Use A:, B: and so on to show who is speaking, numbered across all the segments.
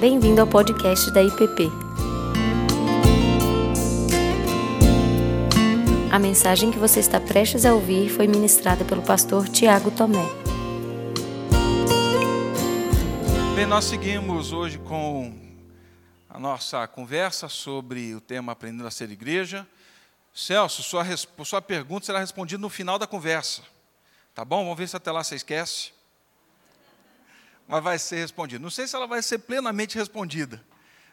A: Bem-vindo ao podcast da IPP. A mensagem que você está prestes a ouvir foi ministrada pelo pastor Tiago Tomé.
B: Bem, nós seguimos hoje com a nossa conversa sobre o tema Aprendendo a Ser Igreja. Celso, sua, sua pergunta será respondida no final da conversa. Tá bom? Vamos ver se até lá você esquece mas vai ser respondida. Não sei se ela vai ser plenamente respondida,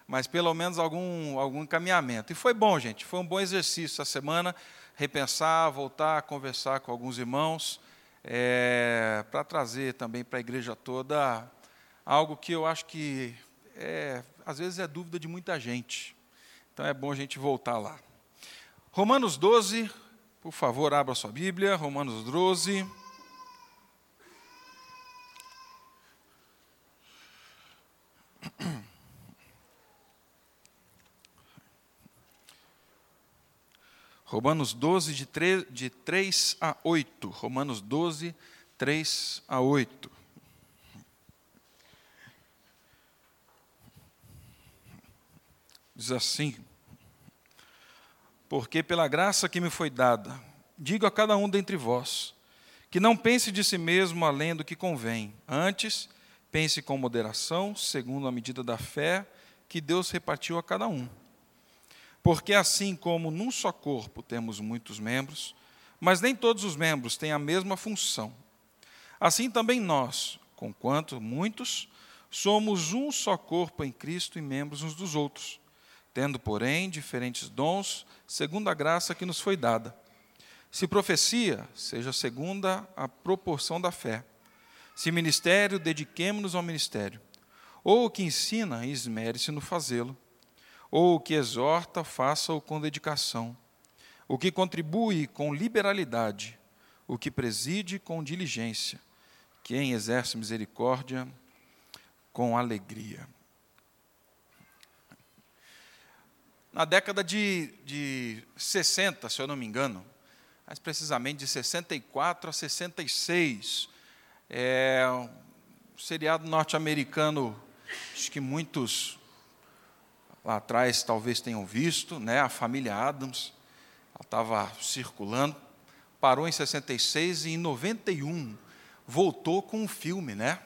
B: mas pelo menos algum, algum encaminhamento. E foi bom, gente, foi um bom exercício essa semana, repensar, voltar a conversar com alguns irmãos, é, para trazer também para a igreja toda algo que eu acho que é, às vezes é dúvida de muita gente. Então é bom a gente voltar lá. Romanos 12, por favor, abra sua Bíblia, Romanos 12. Romanos 12, de 3, de 3 a 8. Romanos 12, 3 a 8. Diz assim: Porque pela graça que me foi dada, digo a cada um dentre vós, que não pense de si mesmo além do que convém, antes pense com moderação, segundo a medida da fé que Deus repartiu a cada um. Porque assim como num só corpo temos muitos membros, mas nem todos os membros têm a mesma função. Assim também nós, conquanto muitos, somos um só corpo em Cristo e membros uns dos outros, tendo, porém, diferentes dons, segundo a graça que nos foi dada. Se profecia, seja segunda a proporção da fé. Se ministério, dediquemo-nos ao ministério. Ou o que ensina, esmere-se no fazê-lo ou o que exorta, faça-o com dedicação. O que contribui com liberalidade, o que preside com diligência, quem exerce misericórdia com alegria. Na década de, de 60, se eu não me engano, mais precisamente de 64 a 66, é, um seriado norte-americano, acho que muitos lá atrás talvez tenham visto, né, a família Adams, ela estava circulando, parou em 66 e em 91 voltou com um filme, né?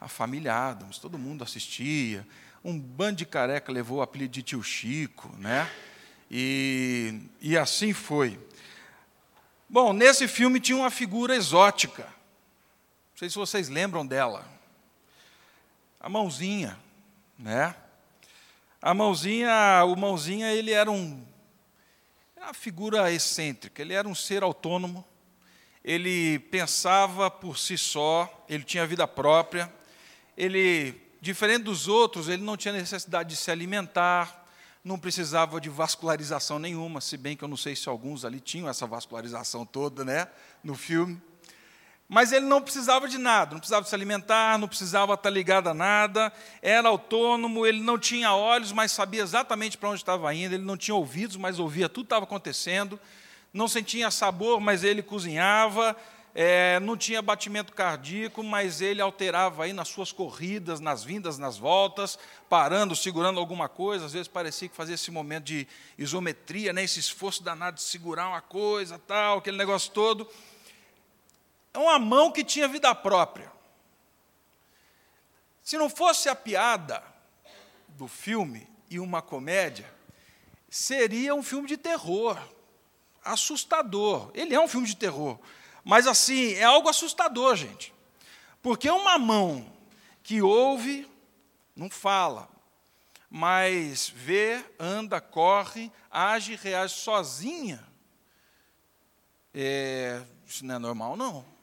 B: A família Adams, todo mundo assistia, um bando de careca levou o apelido de tio Chico, né? E, e assim foi. Bom, nesse filme tinha uma figura exótica. Não sei se vocês lembram dela. A mãozinha, né? A mãozinha, o mãozinha, ele era um uma figura excêntrica, ele era um ser autônomo, ele pensava por si só, ele tinha vida própria, ele, diferente dos outros, ele não tinha necessidade de se alimentar, não precisava de vascularização nenhuma, se bem que eu não sei se alguns ali tinham essa vascularização toda, né, no filme. Mas ele não precisava de nada, não precisava se alimentar, não precisava estar ligado a nada, era autônomo, ele não tinha olhos, mas sabia exatamente para onde estava indo, ele não tinha ouvidos, mas ouvia tudo que estava acontecendo, não sentia sabor, mas ele cozinhava, é, não tinha batimento cardíaco, mas ele alterava aí nas suas corridas, nas vindas, nas voltas, parando, segurando alguma coisa, às vezes parecia que fazia esse momento de isometria, né, esse esforço danado de segurar uma coisa, tal, aquele negócio todo é uma mão que tinha vida própria. Se não fosse a piada do filme e uma comédia, seria um filme de terror, assustador. Ele é um filme de terror, mas assim, é algo assustador, gente. Porque uma mão que ouve, não fala, mas vê, anda, corre, age, reage sozinha, é, isso não é normal, não.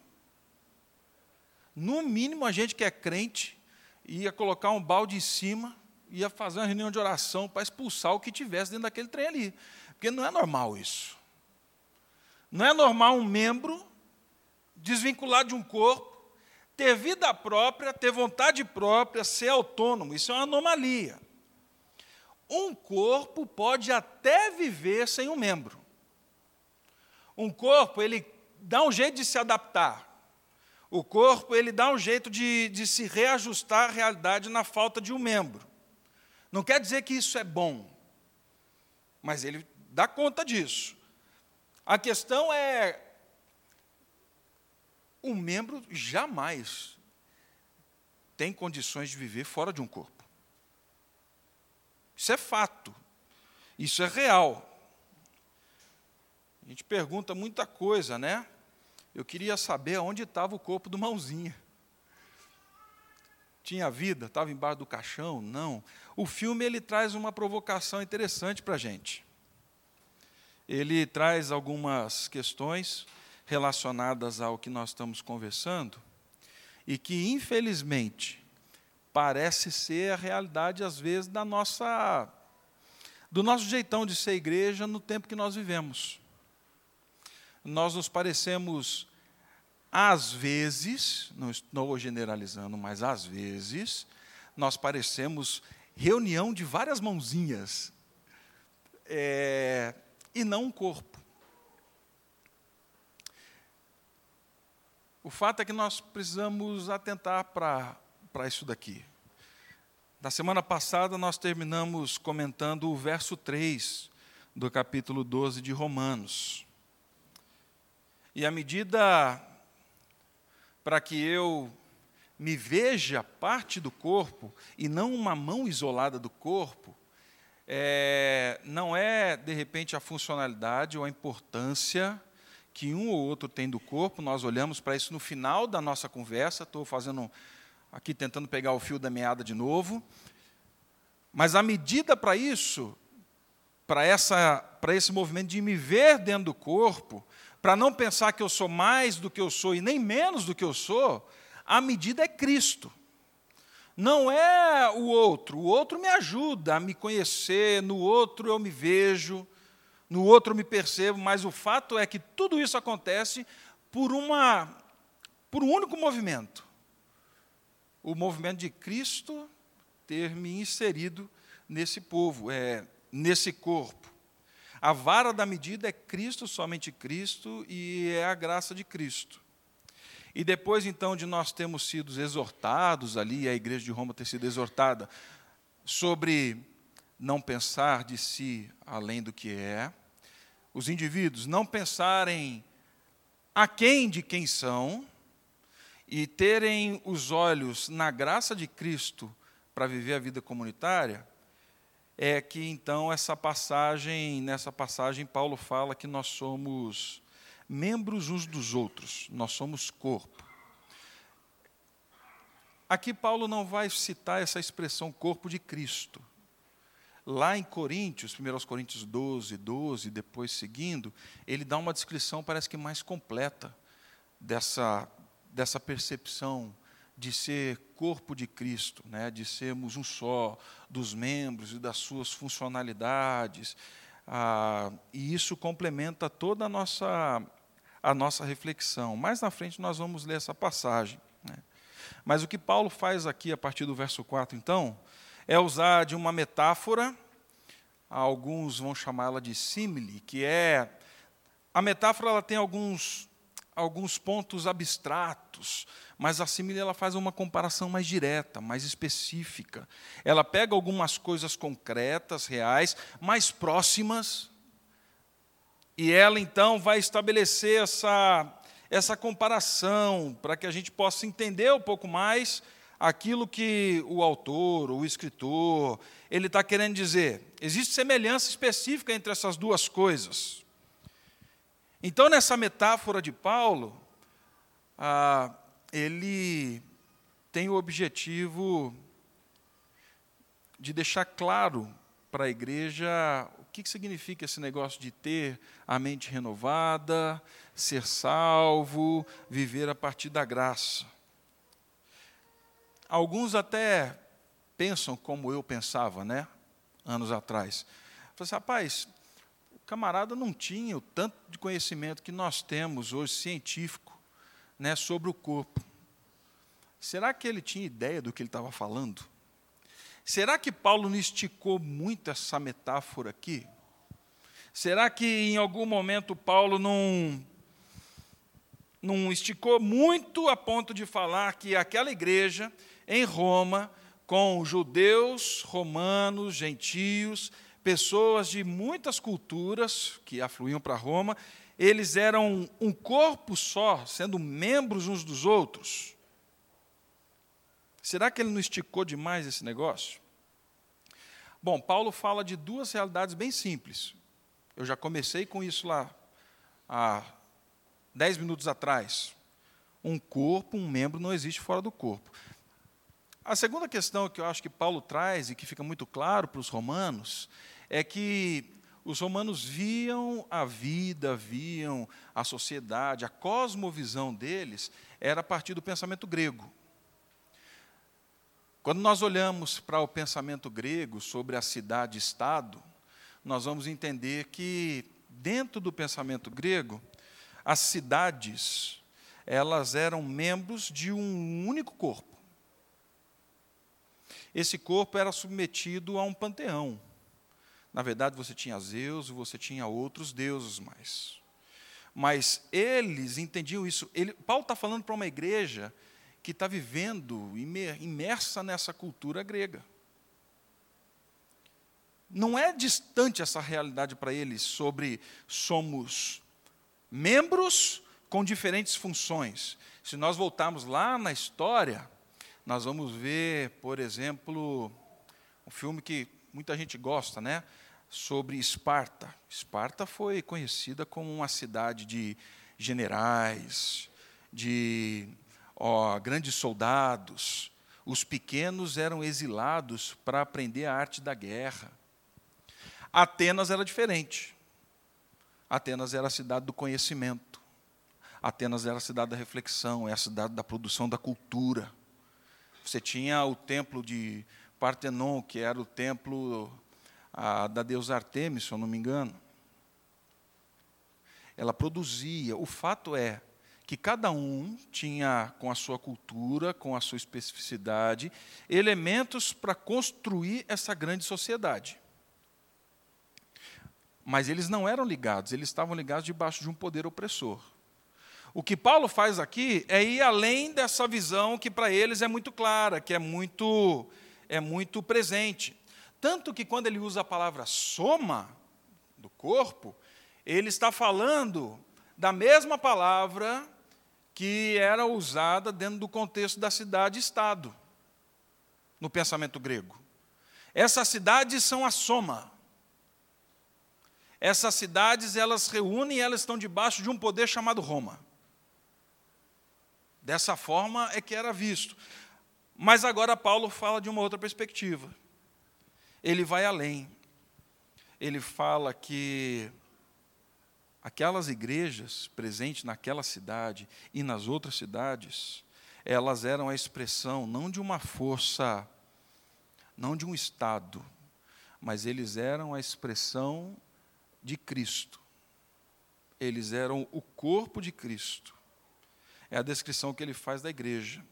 B: No mínimo, a gente que é crente ia colocar um balde em cima, ia fazer uma reunião de oração para expulsar o que tivesse dentro daquele trem ali. Porque não é normal isso. Não é normal um membro desvincular de um corpo, ter vida própria, ter vontade própria, ser autônomo. Isso é uma anomalia. Um corpo pode até viver sem um membro. Um corpo, ele dá um jeito de se adaptar. O corpo ele dá um jeito de, de se reajustar à realidade na falta de um membro. Não quer dizer que isso é bom, mas ele dá conta disso. A questão é: um membro jamais tem condições de viver fora de um corpo. Isso é fato. Isso é real. A gente pergunta muita coisa, né? Eu queria saber onde estava o corpo do mãozinha. Tinha vida? Estava embaixo do caixão? Não. O filme ele traz uma provocação interessante para a gente. Ele traz algumas questões relacionadas ao que nós estamos conversando e que, infelizmente, parece ser a realidade, às vezes, da nossa, do nosso jeitão de ser igreja no tempo que nós vivemos nós nos parecemos, às vezes, não estou generalizando, mas às vezes, nós parecemos reunião de várias mãozinhas é, e não um corpo. O fato é que nós precisamos atentar para isso daqui. Na semana passada, nós terminamos comentando o verso 3 do capítulo 12 de Romanos. E a medida para que eu me veja parte do corpo e não uma mão isolada do corpo, é, não é, de repente, a funcionalidade ou a importância que um ou outro tem do corpo, nós olhamos para isso no final da nossa conversa, estou fazendo aqui tentando pegar o fio da meada de novo, mas a medida para isso, para esse movimento de me ver dentro do corpo, para não pensar que eu sou mais do que eu sou e nem menos do que eu sou, a medida é Cristo. Não é o outro. O outro me ajuda a me conhecer, no outro eu me vejo, no outro eu me percebo, mas o fato é que tudo isso acontece por uma por um único movimento. O movimento de Cristo ter me inserido nesse povo, é, nesse corpo. A vara da medida é Cristo, somente Cristo, e é a graça de Cristo. E depois, então, de nós termos sido exortados ali, a igreja de Roma ter sido exortada sobre não pensar de si além do que é, os indivíduos não pensarem a quem de quem são e terem os olhos na graça de Cristo para viver a vida comunitária, é que então essa passagem, nessa passagem Paulo fala que nós somos membros uns dos outros, nós somos corpo. Aqui Paulo não vai citar essa expressão corpo de Cristo. Lá em Coríntios, 1 Coríntios 12, 12, depois seguindo, ele dá uma descrição, parece que mais completa, dessa, dessa percepção de ser corpo de Cristo, né, de sermos um só, dos membros e das suas funcionalidades. Ah, e isso complementa toda a nossa, a nossa reflexão. Mais na frente nós vamos ler essa passagem. Né. Mas o que Paulo faz aqui, a partir do verso 4, então, é usar de uma metáfora, alguns vão chamá-la de símile, que é. A metáfora ela tem alguns, alguns pontos abstratos, mas a símile ela faz uma comparação mais direta, mais específica. Ela pega algumas coisas concretas, reais, mais próximas, e ela então vai estabelecer essa, essa comparação para que a gente possa entender um pouco mais aquilo que o autor, o escritor, ele está querendo dizer. Existe semelhança específica entre essas duas coisas. Então, nessa metáfora de Paulo, ah, ele tem o objetivo de deixar claro para a igreja o que significa esse negócio de ter a mente renovada, ser salvo, viver a partir da graça. Alguns até pensam como eu pensava, né? Anos atrás. Falei assim, rapaz, o camarada não tinha o tanto de conhecimento que nós temos hoje, científico né, sobre o corpo. Será que ele tinha ideia do que ele estava falando? Será que Paulo não esticou muito essa metáfora aqui? Será que em algum momento Paulo não, não esticou muito a ponto de falar que aquela igreja em Roma com judeus, romanos, gentios, pessoas de muitas culturas que afluíam para Roma, eles eram um corpo só, sendo membros uns dos outros. Será que ele não esticou demais esse negócio? Bom, Paulo fala de duas realidades bem simples. Eu já comecei com isso lá há dez minutos atrás. Um corpo, um membro não existe fora do corpo. A segunda questão que eu acho que Paulo traz e que fica muito claro para os romanos é que os romanos viam a vida, viam a sociedade, a cosmovisão deles era a partir do pensamento grego. Quando nós olhamos para o pensamento grego sobre a cidade-estado, nós vamos entender que dentro do pensamento grego, as cidades, elas eram membros de um único corpo. Esse corpo era submetido a um panteão. Na verdade, você tinha Zeus você tinha outros deuses mais. Mas eles entendiam isso. Ele, Paulo está falando para uma igreja que está vivendo imersa nessa cultura grega. Não é distante essa realidade para eles sobre somos membros com diferentes funções. Se nós voltarmos lá na história, nós vamos ver, por exemplo, um filme que muita gente gosta, né? Sobre Esparta. Esparta foi conhecida como uma cidade de generais, de ó, grandes soldados. Os pequenos eram exilados para aprender a arte da guerra. Atenas era diferente. Atenas era a cidade do conhecimento. Atenas era a cidade da reflexão, é a cidade da produção da cultura. Você tinha o templo de Partenon, que era o templo a, da deusa Artemis, se eu não me engano. Ela produzia. O fato é que cada um tinha, com a sua cultura, com a sua especificidade, elementos para construir essa grande sociedade. Mas eles não eram ligados, eles estavam ligados debaixo de um poder opressor. O que Paulo faz aqui é ir além dessa visão que para eles é muito clara, que é muito é muito presente. Tanto que quando ele usa a palavra soma do corpo, ele está falando da mesma palavra que era usada dentro do contexto da cidade-estado, no pensamento grego. Essas cidades são a soma. Essas cidades, elas reúnem e elas estão debaixo de um poder chamado Roma. Dessa forma é que era visto. Mas agora Paulo fala de uma outra perspectiva ele vai além. Ele fala que aquelas igrejas presentes naquela cidade e nas outras cidades, elas eram a expressão não de uma força, não de um Estado, mas eles eram a expressão de Cristo. Eles eram o corpo de Cristo. É a descrição que ele faz da igreja.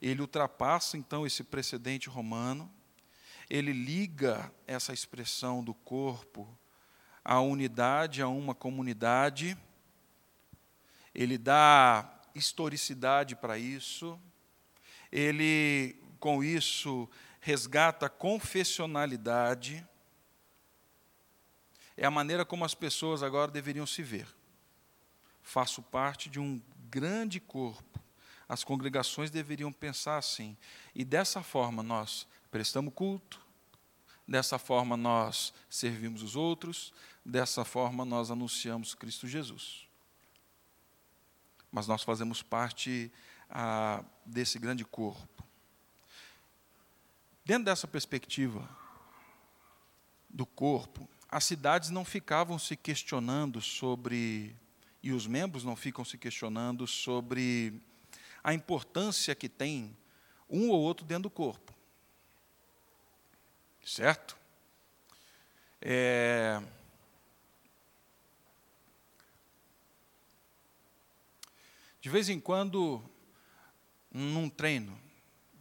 B: Ele ultrapassa então esse precedente romano ele liga essa expressão do corpo à unidade, a uma comunidade, ele dá historicidade para isso, ele, com isso, resgata a confessionalidade, é a maneira como as pessoas agora deveriam se ver. Faço parte de um grande corpo. As congregações deveriam pensar assim. E dessa forma nós prestamos culto, dessa forma nós servimos os outros, dessa forma nós anunciamos Cristo Jesus. Mas nós fazemos parte ah, desse grande corpo. Dentro dessa perspectiva do corpo, as cidades não ficavam se questionando sobre, e os membros não ficam se questionando sobre a importância que tem um ou outro dentro do corpo. Certo? É... De vez em quando, num treino,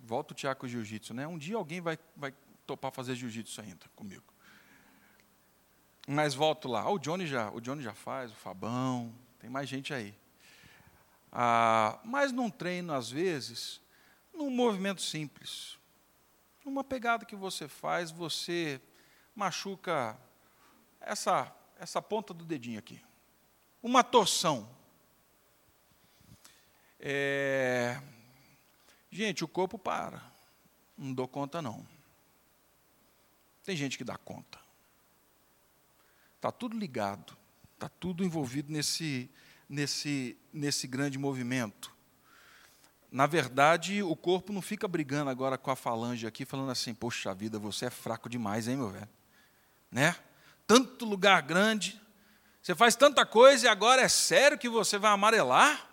B: volta o Tiago Jiu-Jitsu, né? Um dia alguém vai, vai topar fazer Jiu-Jitsu ainda comigo. Mas volto lá. o Johnny já, o Johnny já faz, o Fabão, tem mais gente aí. Ah, mas num treino, às vezes, num movimento simples, Uma pegada que você faz, você machuca essa, essa ponta do dedinho aqui. Uma torção. É... Gente, o corpo para. Não dou conta, não. Tem gente que dá conta. Está tudo ligado. Está tudo envolvido nesse, nesse, nesse grande movimento na verdade, o corpo não fica brigando agora com a falange aqui, falando assim: Poxa vida, você é fraco demais, hein, meu velho? Né? Tanto lugar grande, você faz tanta coisa e agora é sério que você vai amarelar?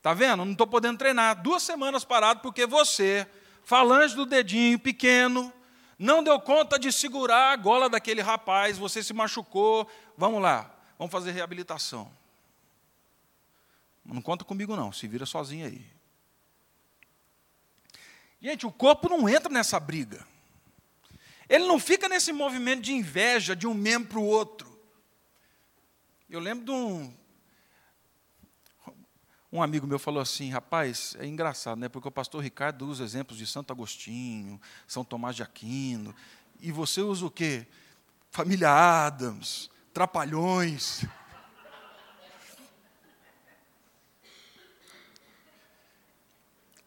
B: Tá vendo? Não estou podendo treinar. Duas semanas parado porque você, falange do dedinho pequeno, não deu conta de segurar a gola daquele rapaz, você se machucou. Vamos lá, vamos fazer reabilitação. Não conta comigo, não. Se vira sozinho aí. Gente, o corpo não entra nessa briga. Ele não fica nesse movimento de inveja de um membro para o outro. Eu lembro de um. Um amigo meu falou assim, rapaz, é engraçado, né? Porque o pastor Ricardo usa exemplos de Santo Agostinho, São Tomás de Aquino, e você usa o quê? Família Adams, Trapalhões.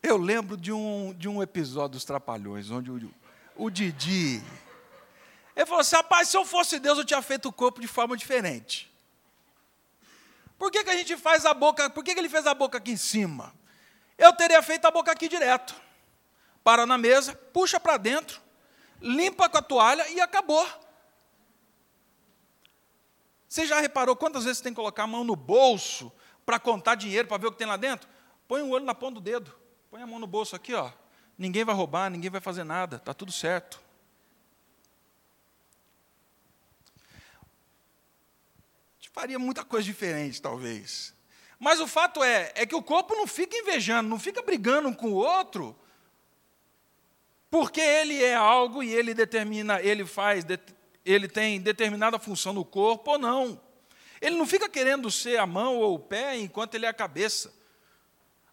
B: Eu lembro de um, de um episódio dos Trapalhões, onde o, o Didi. Ele falou assim: rapaz, se eu fosse Deus, eu tinha feito o corpo de forma diferente. Por que, que a gente faz a boca? Por que, que ele fez a boca aqui em cima? Eu teria feito a boca aqui direto. Para na mesa, puxa para dentro, limpa com a toalha e acabou. Você já reparou quantas vezes você tem que colocar a mão no bolso para contar dinheiro, para ver o que tem lá dentro? Põe o olho na ponta do dedo. Põe a mão no bolso aqui, ó. Ninguém vai roubar, ninguém vai fazer nada, está tudo certo. Faria muita coisa diferente, talvez. Mas o fato é, é que o corpo não fica invejando, não fica brigando um com o outro, porque ele é algo e ele determina, ele faz, ele tem determinada função no corpo ou não. Ele não fica querendo ser a mão ou o pé enquanto ele é a cabeça.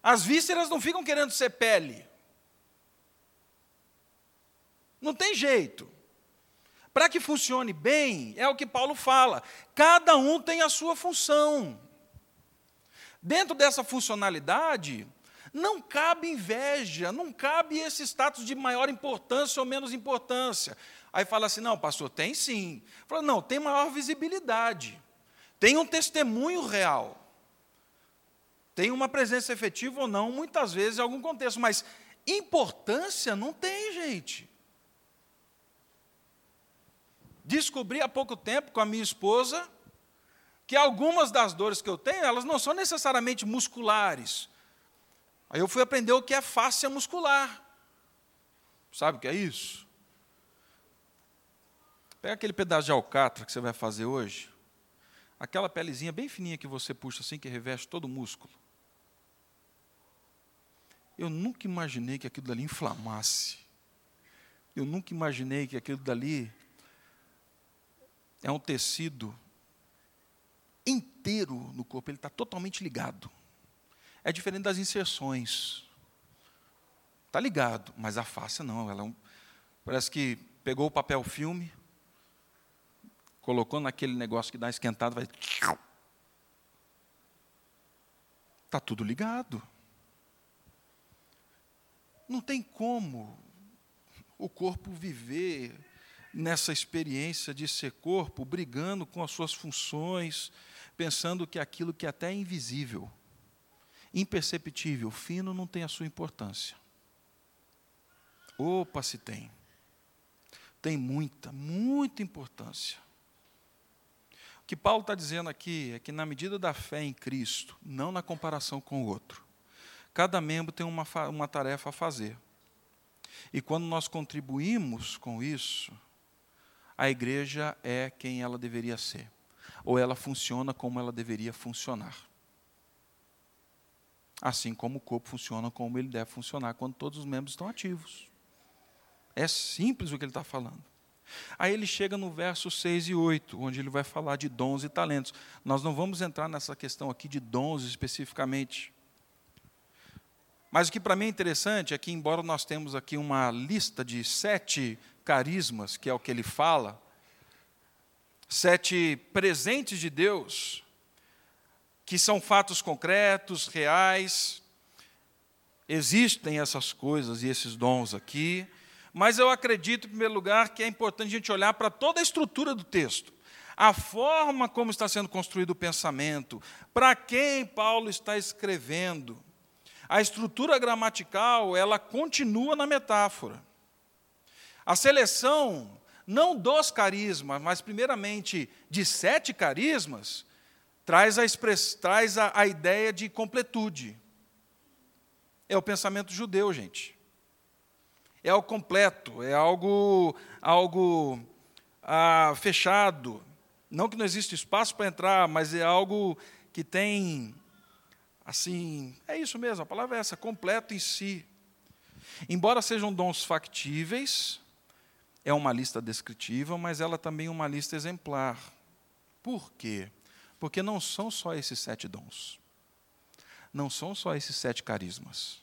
B: As vísceras não ficam querendo ser pele. Não tem jeito. Para que funcione bem, é o que Paulo fala. Cada um tem a sua função. Dentro dessa funcionalidade, não cabe inveja, não cabe esse status de maior importância ou menos importância. Aí fala assim: não, pastor, tem sim. Fala, não, tem maior visibilidade, tem um testemunho real tem uma presença efetiva ou não, muitas vezes em algum contexto, mas importância não tem, gente. Descobri há pouco tempo com a minha esposa que algumas das dores que eu tenho, elas não são necessariamente musculares. Aí eu fui aprender o que é fáscia muscular. Sabe o que é isso? Pega aquele pedaço de alcatra que você vai fazer hoje, aquela pelezinha bem fininha que você puxa assim, que reveste todo o músculo. Eu nunca imaginei que aquilo dali inflamasse. Eu nunca imaginei que aquilo dali é um tecido inteiro no corpo, ele está totalmente ligado. É diferente das inserções. Está ligado, mas a face não. Ela é um, parece que pegou o papel filme, colocou naquele negócio que dá esquentado, vai. Está tudo ligado. Não tem como o corpo viver nessa experiência de ser corpo, brigando com as suas funções, pensando que aquilo que é até é invisível, imperceptível, fino, não tem a sua importância. Opa, se tem. Tem muita, muita importância. O que Paulo está dizendo aqui é que, na medida da fé em Cristo, não na comparação com o outro, Cada membro tem uma, uma tarefa a fazer. E quando nós contribuímos com isso, a igreja é quem ela deveria ser. Ou ela funciona como ela deveria funcionar. Assim como o corpo funciona como ele deve funcionar quando todos os membros estão ativos. É simples o que ele está falando. Aí ele chega no verso 6 e 8, onde ele vai falar de dons e talentos. Nós não vamos entrar nessa questão aqui de dons especificamente. Mas o que para mim é interessante é que, embora nós temos aqui uma lista de sete carismas, que é o que ele fala, sete presentes de Deus, que são fatos concretos, reais, existem essas coisas e esses dons aqui, mas eu acredito, em primeiro lugar, que é importante a gente olhar para toda a estrutura do texto a forma como está sendo construído o pensamento, para quem Paulo está escrevendo. A estrutura gramatical, ela continua na metáfora. A seleção, não dos carismas, mas primeiramente de sete carismas, traz a, express, traz a, a ideia de completude. É o pensamento judeu, gente. É o completo, é algo, algo ah, fechado, não que não existe espaço para entrar, mas é algo que tem, assim, é isso mesmo, a palavra é essa, completo em si. Embora sejam dons factíveis, é uma lista descritiva, mas ela também é uma lista exemplar. Por quê? Porque não são só esses sete dons. Não são só esses sete carismas.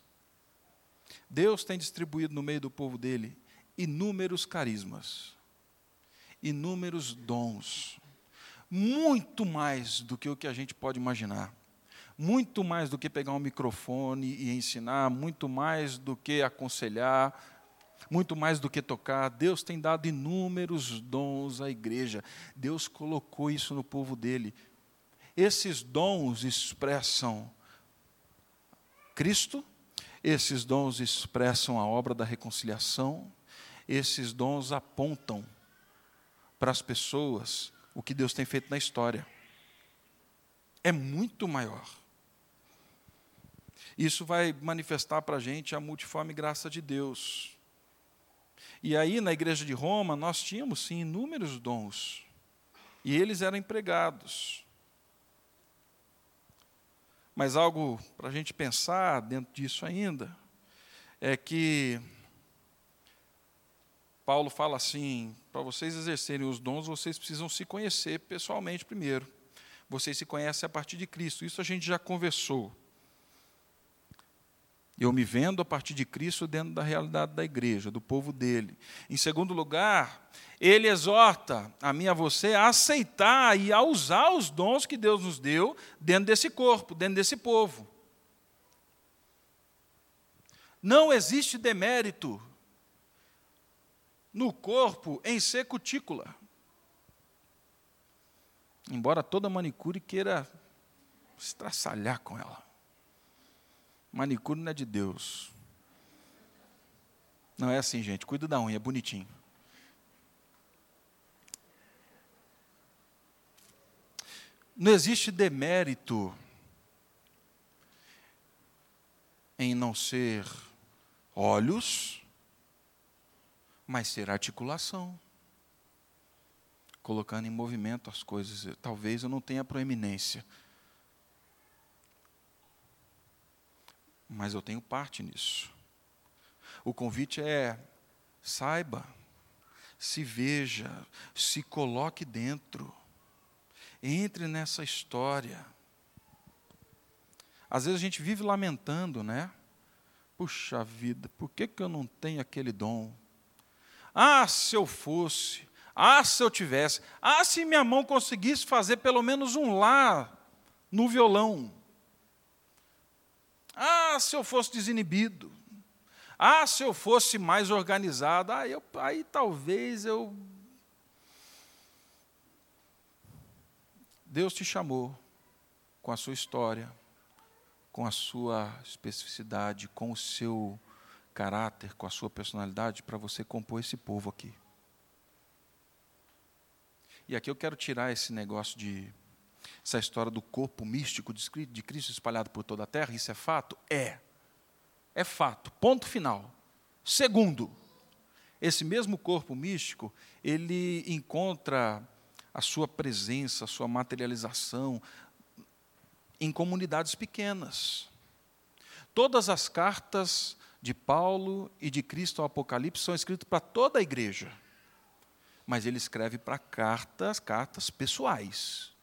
B: Deus tem distribuído no meio do povo dele inúmeros carismas, inúmeros dons muito mais do que o que a gente pode imaginar. Muito mais do que pegar um microfone e ensinar, muito mais do que aconselhar, muito mais do que tocar. Deus tem dado inúmeros dons à igreja. Deus colocou isso no povo dele. Esses dons expressam Cristo, esses dons expressam a obra da reconciliação, esses dons apontam para as pessoas o que Deus tem feito na história. É muito maior. Isso vai manifestar para a gente a multiforme graça de Deus. E aí, na igreja de Roma, nós tínhamos sim inúmeros dons. E eles eram empregados. Mas algo para a gente pensar dentro disso ainda é que Paulo fala assim: para vocês exercerem os dons, vocês precisam se conhecer pessoalmente primeiro. Vocês se conhecem a partir de Cristo. Isso a gente já conversou. Eu me vendo a partir de Cristo dentro da realidade da igreja, do povo dele. Em segundo lugar, ele exorta a mim e a você a aceitar e a usar os dons que Deus nos deu dentro desse corpo, dentro desse povo. Não existe demérito no corpo em ser cutícula. Embora toda manicure queira estraçalhar com ela. Manicure não é de Deus. Não é assim, gente. Cuida da unha, é bonitinho. Não existe demérito em não ser olhos, mas ser articulação. Colocando em movimento as coisas. Talvez eu não tenha proeminência. Mas eu tenho parte nisso. O convite é: saiba, se veja, se coloque dentro. Entre nessa história. Às vezes a gente vive lamentando, né? Puxa vida, por que, que eu não tenho aquele dom? Ah, se eu fosse. Ah, se eu tivesse. Ah, se minha mão conseguisse fazer pelo menos um lá no violão. Ah, se eu fosse desinibido. Ah, se eu fosse mais organizado. Ah, eu, aí talvez eu. Deus te chamou com a sua história, com a sua especificidade, com o seu caráter, com a sua personalidade, para você compor esse povo aqui. E aqui eu quero tirar esse negócio de. Essa história do corpo místico de Cristo espalhado por toda a terra. Isso é fato? É. É fato. Ponto final. Segundo, esse mesmo corpo místico, ele encontra a sua presença, a sua materialização em comunidades pequenas. Todas as cartas de Paulo e de Cristo ao Apocalipse são escritos para toda a igreja. Mas ele escreve para cartas, cartas pessoais.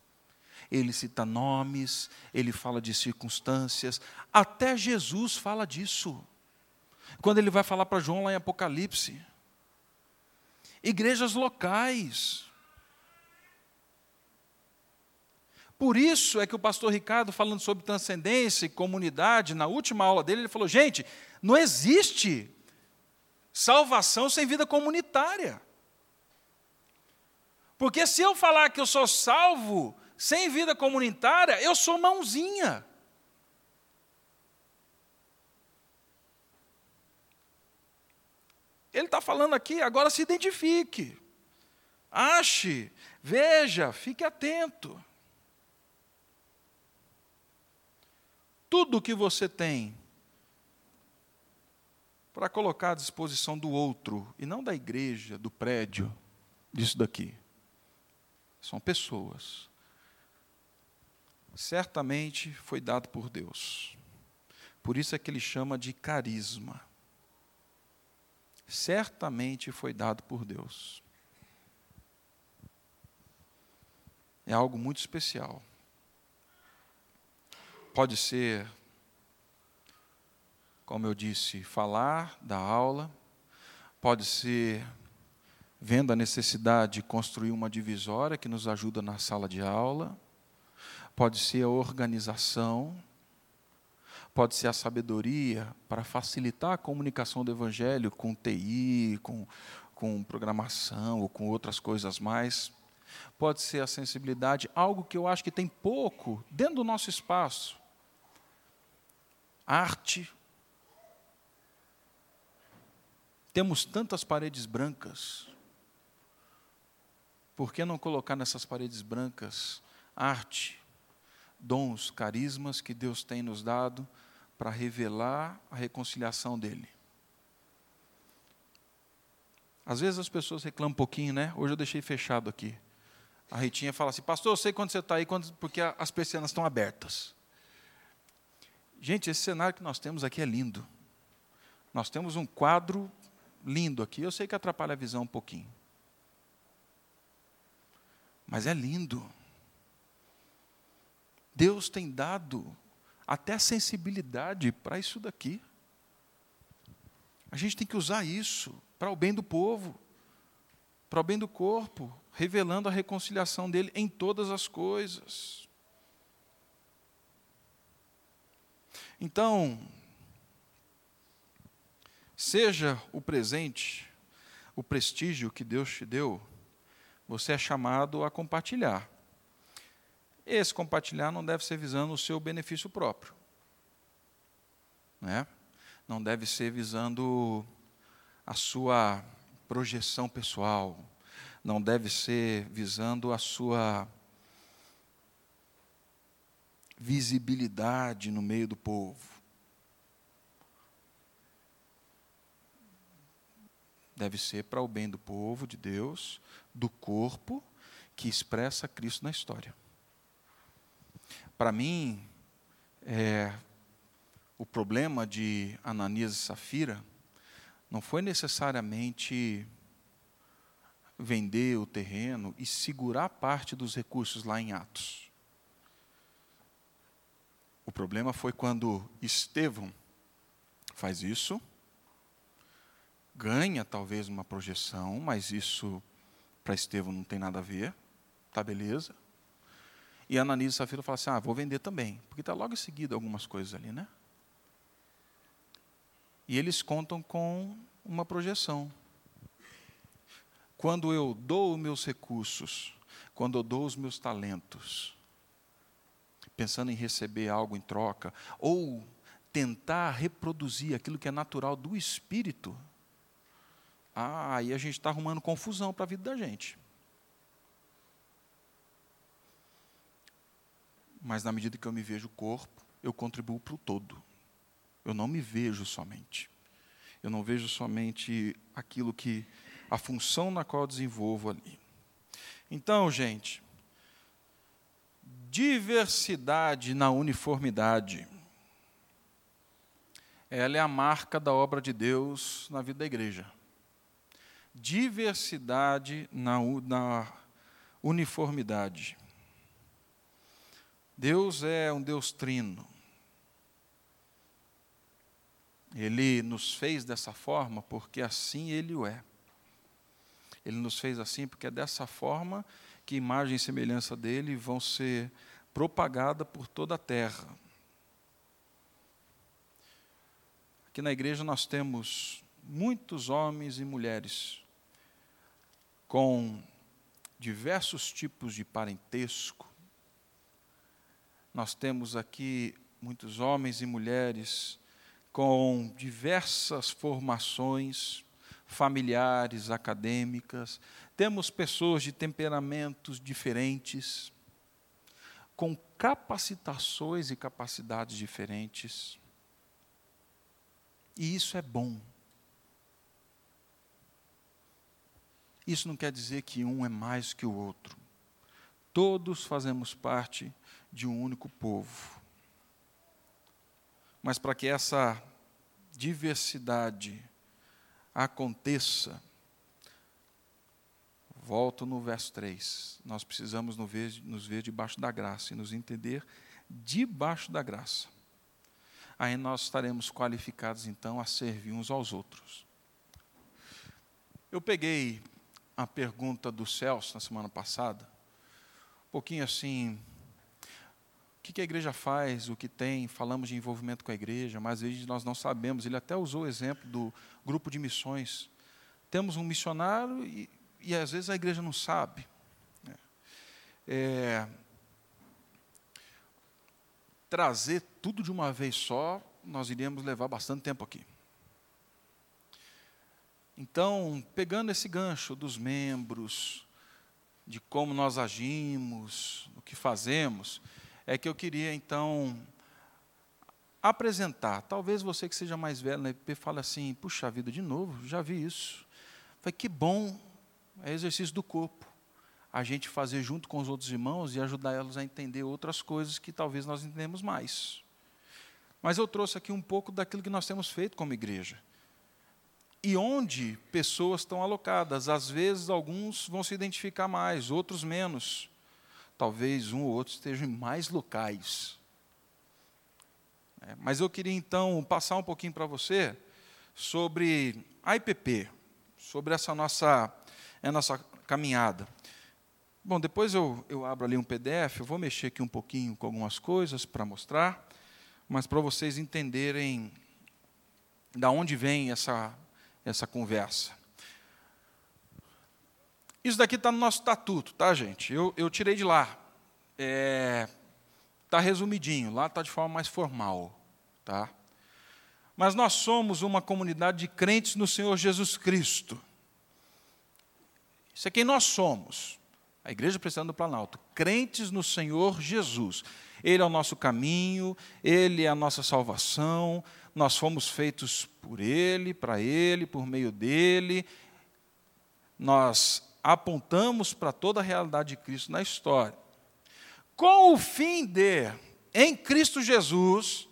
B: Ele cita nomes, ele fala de circunstâncias, até Jesus fala disso. Quando ele vai falar para João lá em Apocalipse. Igrejas locais. Por isso é que o pastor Ricardo, falando sobre transcendência e comunidade, na última aula dele, ele falou: gente, não existe salvação sem vida comunitária. Porque se eu falar que eu sou salvo sem vida comunitária, eu sou mãozinha. Ele está falando aqui, agora se identifique, ache, veja, fique atento. Tudo que você tem para colocar à disposição do outro, e não da igreja, do prédio, disso daqui. São pessoas. Certamente foi dado por Deus. Por isso é que ele chama de carisma. Certamente foi dado por Deus. É algo muito especial. Pode ser, como eu disse, falar da aula, pode ser vendo a necessidade de construir uma divisória que nos ajuda na sala de aula, pode ser a organização, pode ser a sabedoria para facilitar a comunicação do Evangelho com TI, com, com programação ou com outras coisas mais. Pode ser a sensibilidade, algo que eu acho que tem pouco dentro do nosso espaço. Arte. Temos tantas paredes brancas, por que não colocar nessas paredes brancas arte, dons, carismas que Deus tem nos dado para revelar a reconciliação dele? Às vezes as pessoas reclamam um pouquinho, né? Hoje eu deixei fechado aqui. A Ritinha fala assim, pastor, eu sei quando você está aí, porque as persianas estão abertas. Gente, esse cenário que nós temos aqui é lindo. Nós temos um quadro lindo aqui. Eu sei que atrapalha a visão um pouquinho. Mas é lindo. Deus tem dado até sensibilidade para isso daqui. A gente tem que usar isso para o bem do povo, para o bem do corpo, revelando a reconciliação dele em todas as coisas. Então, seja o presente, o prestígio que Deus te deu, você é chamado a compartilhar. Esse compartilhar não deve ser visando o seu benefício próprio. Né? Não deve ser visando a sua projeção pessoal. Não deve ser visando a sua visibilidade no meio do povo. deve ser para o bem do povo de Deus, do corpo que expressa Cristo na história. Para mim, é, o problema de Ananias e Safira não foi necessariamente vender o terreno e segurar parte dos recursos lá em Atos. O problema foi quando Estevão faz isso ganha talvez uma projeção, mas isso para Estevão não tem nada a ver, tá beleza. E Ananias e Safira falam assim: ah, vou vender também, porque está logo em seguida algumas coisas ali, né? E eles contam com uma projeção. Quando eu dou meus recursos, quando eu dou os meus talentos, pensando em receber algo em troca, ou tentar reproduzir aquilo que é natural do espírito, ah, aí a gente está arrumando confusão para a vida da gente. Mas na medida que eu me vejo corpo, eu contribuo para o todo. Eu não me vejo somente. Eu não vejo somente aquilo que a função na qual eu desenvolvo ali. Então, gente, diversidade na uniformidade. Ela é a marca da obra de Deus na vida da igreja diversidade na, na uniformidade. Deus é um Deus trino. Ele nos fez dessa forma porque assim Ele o é. Ele nos fez assim porque é dessa forma que imagem e semelhança dele vão ser propagadas por toda a terra. Aqui na igreja nós temos muitos homens e mulheres com diversos tipos de parentesco. Nós temos aqui muitos homens e mulheres com diversas formações familiares, acadêmicas. Temos pessoas de temperamentos diferentes, com capacitações e capacidades diferentes. E isso é bom. Isso não quer dizer que um é mais que o outro. Todos fazemos parte de um único povo. Mas para que essa diversidade aconteça, volto no verso 3. Nós precisamos nos ver, nos ver debaixo da graça e nos entender debaixo da graça. Aí nós estaremos qualificados então a servir uns aos outros. Eu peguei a pergunta do Celso na semana passada, um pouquinho assim, o que a igreja faz, o que tem, falamos de envolvimento com a igreja, mas às vezes nós não sabemos. Ele até usou o exemplo do grupo de missões. Temos um missionário e, e às vezes a igreja não sabe. Né? É, trazer tudo de uma vez só, nós iríamos levar bastante tempo aqui. Então, pegando esse gancho dos membros, de como nós agimos, o que fazemos, é que eu queria então apresentar. Talvez você que seja mais velho na IP fale assim: puxa vida, de novo, já vi isso. Falei, que bom, é exercício do corpo. A gente fazer junto com os outros irmãos e ajudar elas a entender outras coisas que talvez nós entendemos mais. Mas eu trouxe aqui um pouco daquilo que nós temos feito como igreja e onde pessoas estão alocadas. Às vezes, alguns vão se identificar mais, outros menos. Talvez um ou outro estejam em mais locais. É, mas eu queria então passar um pouquinho para você sobre a IPP, sobre essa nossa, a nossa caminhada. Bom, depois eu, eu abro ali um PDF, eu vou mexer aqui um pouquinho com algumas coisas para mostrar, mas para vocês entenderem da onde vem essa essa conversa. Isso daqui está no nosso estatuto, tá, gente? Eu, eu tirei de lá. Está é, tá resumidinho, lá está de forma mais formal. Tá? Mas nós somos uma comunidade de crentes no Senhor Jesus Cristo. Isso é quem nós somos. A Igreja Presbiteriana do Planalto. Crentes no Senhor Jesus. Ele é o nosso caminho, Ele é a nossa salvação, nós fomos feitos por Ele, para Ele, por meio dEle. Nós apontamos para toda a realidade de Cristo na história. Com o fim de, em Cristo Jesus,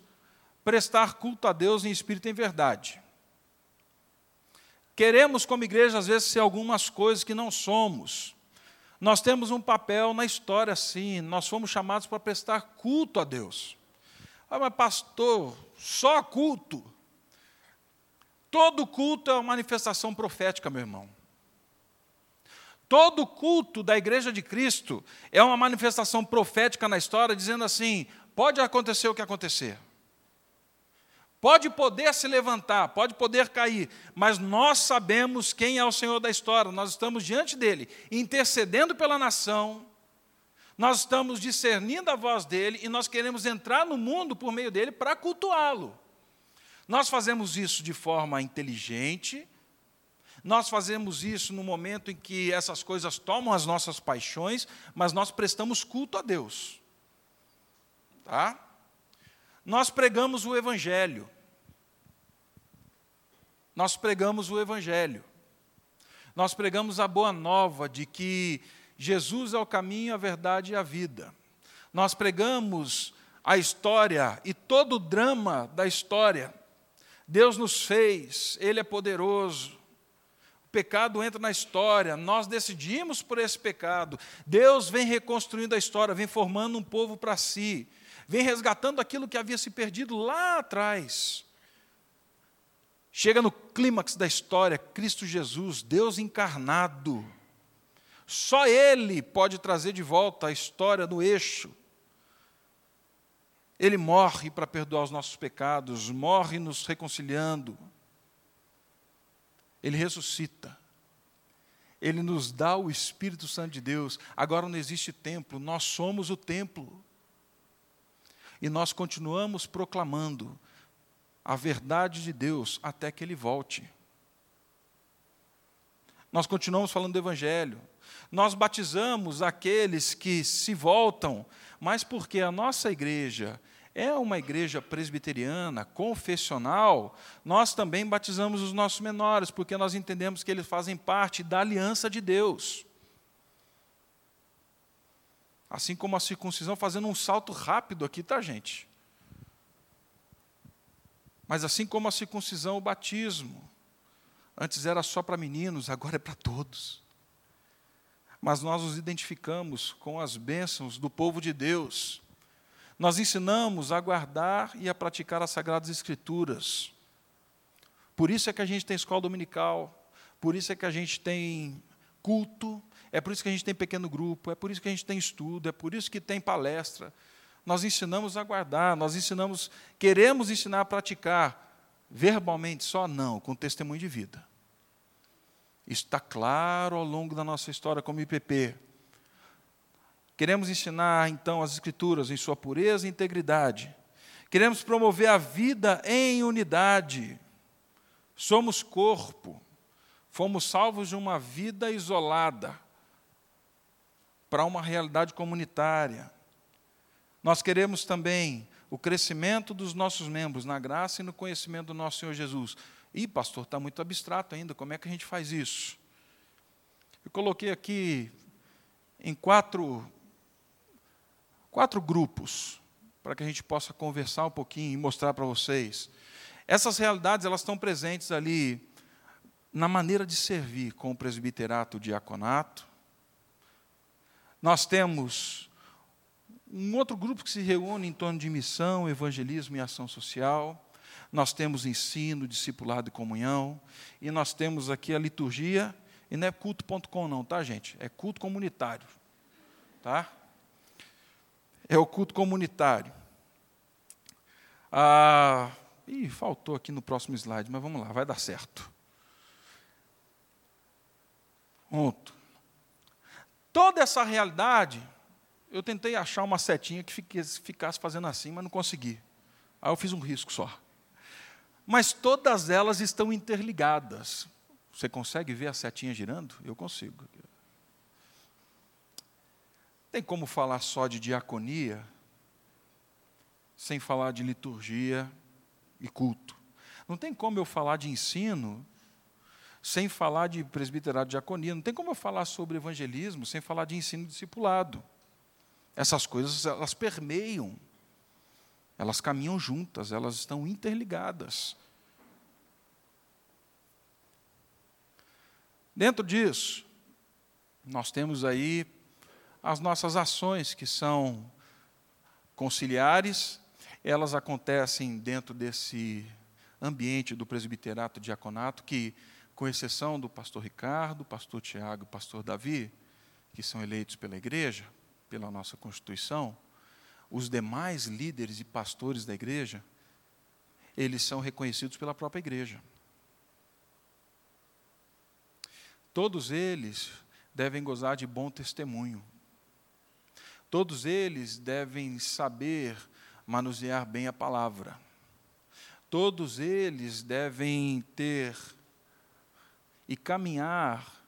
B: prestar culto a Deus em espírito e em verdade. Queremos, como igreja, às vezes, ser algumas coisas que não somos. Nós temos um papel na história, sim. Nós fomos chamados para prestar culto a Deus. Ah, mas pastor, só culto. Todo culto é uma manifestação profética, meu irmão. Todo culto da igreja de Cristo é uma manifestação profética na história, dizendo assim: pode acontecer o que acontecer. Pode poder se levantar, pode poder cair, mas nós sabemos quem é o Senhor da história, nós estamos diante dele, intercedendo pela nação, nós estamos discernindo a voz dele e nós queremos entrar no mundo por meio dele para cultuá-lo. Nós fazemos isso de forma inteligente, nós fazemos isso no momento em que essas coisas tomam as nossas paixões, mas nós prestamos culto a Deus. Tá? Nós pregamos o Evangelho. Nós pregamos o Evangelho. Nós pregamos a boa nova de que Jesus é o caminho, a verdade e a vida. Nós pregamos a história e todo o drama da história. Deus nos fez, Ele é poderoso. Pecado entra na história, nós decidimos por esse pecado. Deus vem reconstruindo a história, vem formando um povo para si, vem resgatando aquilo que havia se perdido lá atrás. Chega no clímax da história, Cristo Jesus, Deus encarnado. Só Ele pode trazer de volta a história no eixo. Ele morre para perdoar os nossos pecados, morre nos reconciliando. Ele ressuscita. Ele nos dá o Espírito Santo de Deus. Agora não existe templo, nós somos o templo. E nós continuamos proclamando a verdade de Deus até que Ele volte. Nós continuamos falando do Evangelho. Nós batizamos aqueles que se voltam, mas porque a nossa igreja é uma igreja presbiteriana, confessional, nós também batizamos os nossos menores, porque nós entendemos que eles fazem parte da aliança de Deus. Assim como a circuncisão, fazendo um salto rápido aqui, tá, gente? Mas assim como a circuncisão, o batismo. Antes era só para meninos, agora é para todos. Mas nós nos identificamos com as bênçãos do povo de Deus. Nós ensinamos a guardar e a praticar as Sagradas Escrituras. Por isso é que a gente tem escola dominical, por isso é que a gente tem culto, é por isso que a gente tem pequeno grupo, é por isso que a gente tem estudo, é por isso que tem palestra. Nós ensinamos a guardar, nós ensinamos, queremos ensinar a praticar, verbalmente só não, com testemunho de vida. Isso está claro ao longo da nossa história como IPP. Queremos ensinar, então, as Escrituras em sua pureza e integridade. Queremos promover a vida em unidade. Somos corpo. Fomos salvos de uma vida isolada para uma realidade comunitária. Nós queremos também o crescimento dos nossos membros na graça e no conhecimento do nosso Senhor Jesus. Ih, pastor, está muito abstrato ainda, como é que a gente faz isso? Eu coloquei aqui em quatro quatro grupos, para que a gente possa conversar um pouquinho e mostrar para vocês. Essas realidades elas estão presentes ali na maneira de servir com o presbiterato, o diaconato. Nós temos um outro grupo que se reúne em torno de missão, evangelismo e ação social. Nós temos ensino, discipulado e comunhão. E nós temos aqui a liturgia, e não é culto.com não, tá, gente? É culto comunitário. Tá? É o culto comunitário. Ah, ih, faltou aqui no próximo slide, mas vamos lá, vai dar certo. Pronto. Toda essa realidade, eu tentei achar uma setinha que ficasse fazendo assim, mas não consegui. Aí eu fiz um risco só. Mas todas elas estão interligadas. Você consegue ver a setinha girando? Eu consigo. Tem como falar só de diaconia sem falar de liturgia e culto. Não tem como eu falar de ensino sem falar de presbiterado e diaconia. Não tem como eu falar sobre evangelismo sem falar de ensino discipulado. Essas coisas, elas permeiam, elas caminham juntas, elas estão interligadas. Dentro disso, nós temos aí as nossas ações que são conciliares, elas acontecem dentro desse ambiente do presbiterato diaconato, que, com exceção do pastor Ricardo, pastor Tiago pastor Davi, que são eleitos pela igreja, pela nossa Constituição, os demais líderes e pastores da igreja, eles são reconhecidos pela própria igreja. Todos eles devem gozar de bom testemunho. Todos eles devem saber manusear bem a palavra. Todos eles devem ter e caminhar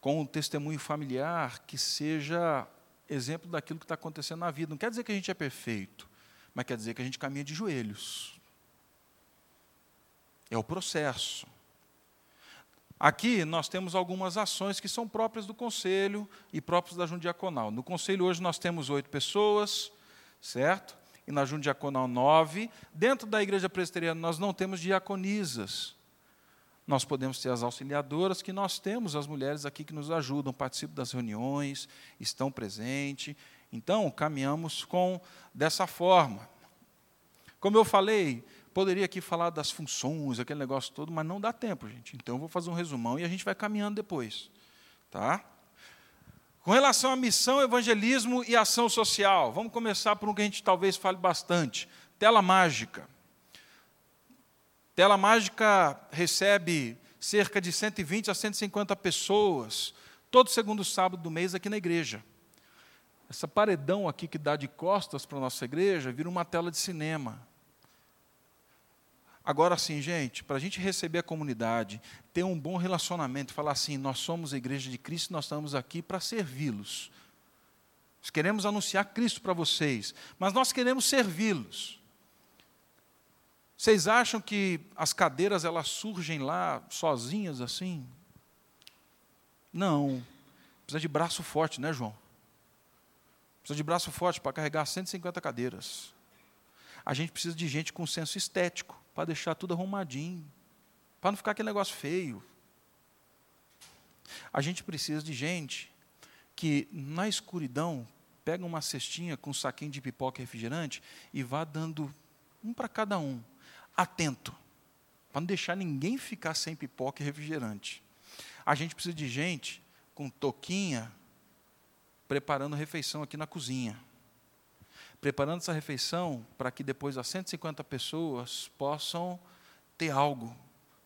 B: com um testemunho familiar que seja exemplo daquilo que está acontecendo na vida. Não quer dizer que a gente é perfeito, mas quer dizer que a gente caminha de joelhos. É o processo. Aqui nós temos algumas ações que são próprias do conselho e próprias da junta diaconal. No conselho hoje nós temos oito pessoas, certo? E na junta diaconal nove. Dentro da igreja presbiteriana nós não temos diaconisas. Nós podemos ter as auxiliadoras, que nós temos as mulheres aqui que nos ajudam, participam das reuniões, estão presentes. Então, caminhamos com dessa forma. Como eu falei, poderia aqui falar das funções, aquele negócio todo, mas não dá tempo, gente. Então, eu vou fazer um resumão e a gente vai caminhando depois. Tá? Com relação à missão, evangelismo e ação social, vamos começar por um que a gente talvez fale bastante: tela mágica. Tela Mágica recebe cerca de 120 a 150 pessoas, todo segundo sábado do mês aqui na igreja. Essa paredão aqui que dá de costas para a nossa igreja vira uma tela de cinema. Agora sim, gente, para a gente receber a comunidade, ter um bom relacionamento, falar assim: nós somos a igreja de Cristo, nós estamos aqui para servi-los. Nós queremos anunciar Cristo para vocês, mas nós queremos servi-los. Vocês acham que as cadeiras elas surgem lá sozinhas assim? Não. Precisa de braço forte, né, João? Precisa de braço forte para carregar 150 cadeiras. A gente precisa de gente com senso estético para deixar tudo arrumadinho, para não ficar aquele negócio feio. A gente precisa de gente que na escuridão pega uma cestinha com um saquinho de pipoca e refrigerante e vá dando um para cada um atento, para não deixar ninguém ficar sem pipoca e refrigerante. A gente precisa de gente com toquinha preparando refeição aqui na cozinha. Preparando essa refeição para que depois as 150 pessoas possam ter algo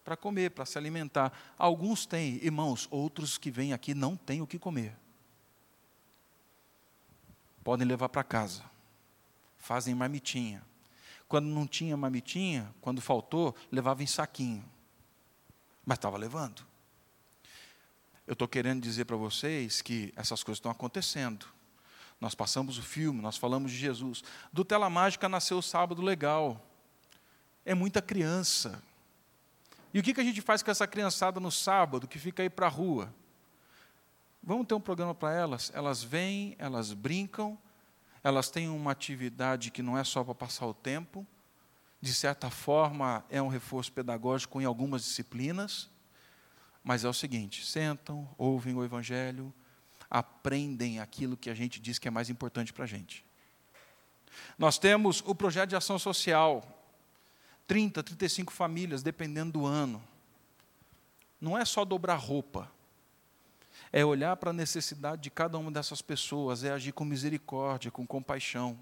B: para comer, para se alimentar. Alguns têm, irmãos, outros que vêm aqui não têm o que comer. Podem levar para casa. Fazem marmitinha quando não tinha mamitinha, quando faltou, levava em saquinho. Mas estava levando. Eu estou querendo dizer para vocês que essas coisas estão acontecendo. Nós passamos o filme, nós falamos de Jesus. Do Tela Mágica nasceu o Sábado Legal. É muita criança. E o que, a gente faz com essa criançada no sábado que fica aí para a rua? Vamos ter um programa para elas? Elas vêm, elas brincam, elas têm uma atividade que não é só para passar o tempo, de certa forma é um reforço pedagógico em algumas disciplinas, mas é o seguinte: sentam, ouvem o Evangelho, aprendem aquilo que a gente diz que é mais importante para a gente. Nós temos o projeto de ação social, 30, 35 famílias, dependendo do ano. Não é só dobrar roupa, é olhar para a necessidade de cada uma dessas pessoas, é agir com misericórdia, com compaixão.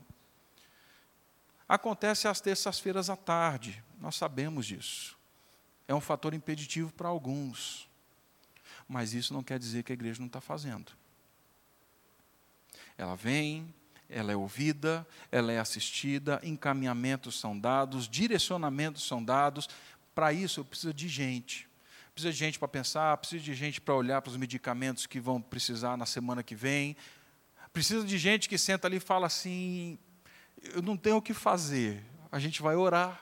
B: Acontece às terças-feiras à tarde, nós sabemos disso. É um fator impeditivo para alguns, mas isso não quer dizer que a igreja não está fazendo. Ela vem, ela é ouvida, ela é assistida, encaminhamentos são dados, direcionamentos são dados. Para isso eu preciso de gente precisa de gente para pensar, precisa de gente para olhar para os medicamentos que vão precisar na semana que vem. Precisa de gente que senta ali e fala assim: eu não tenho o que fazer, a gente vai orar.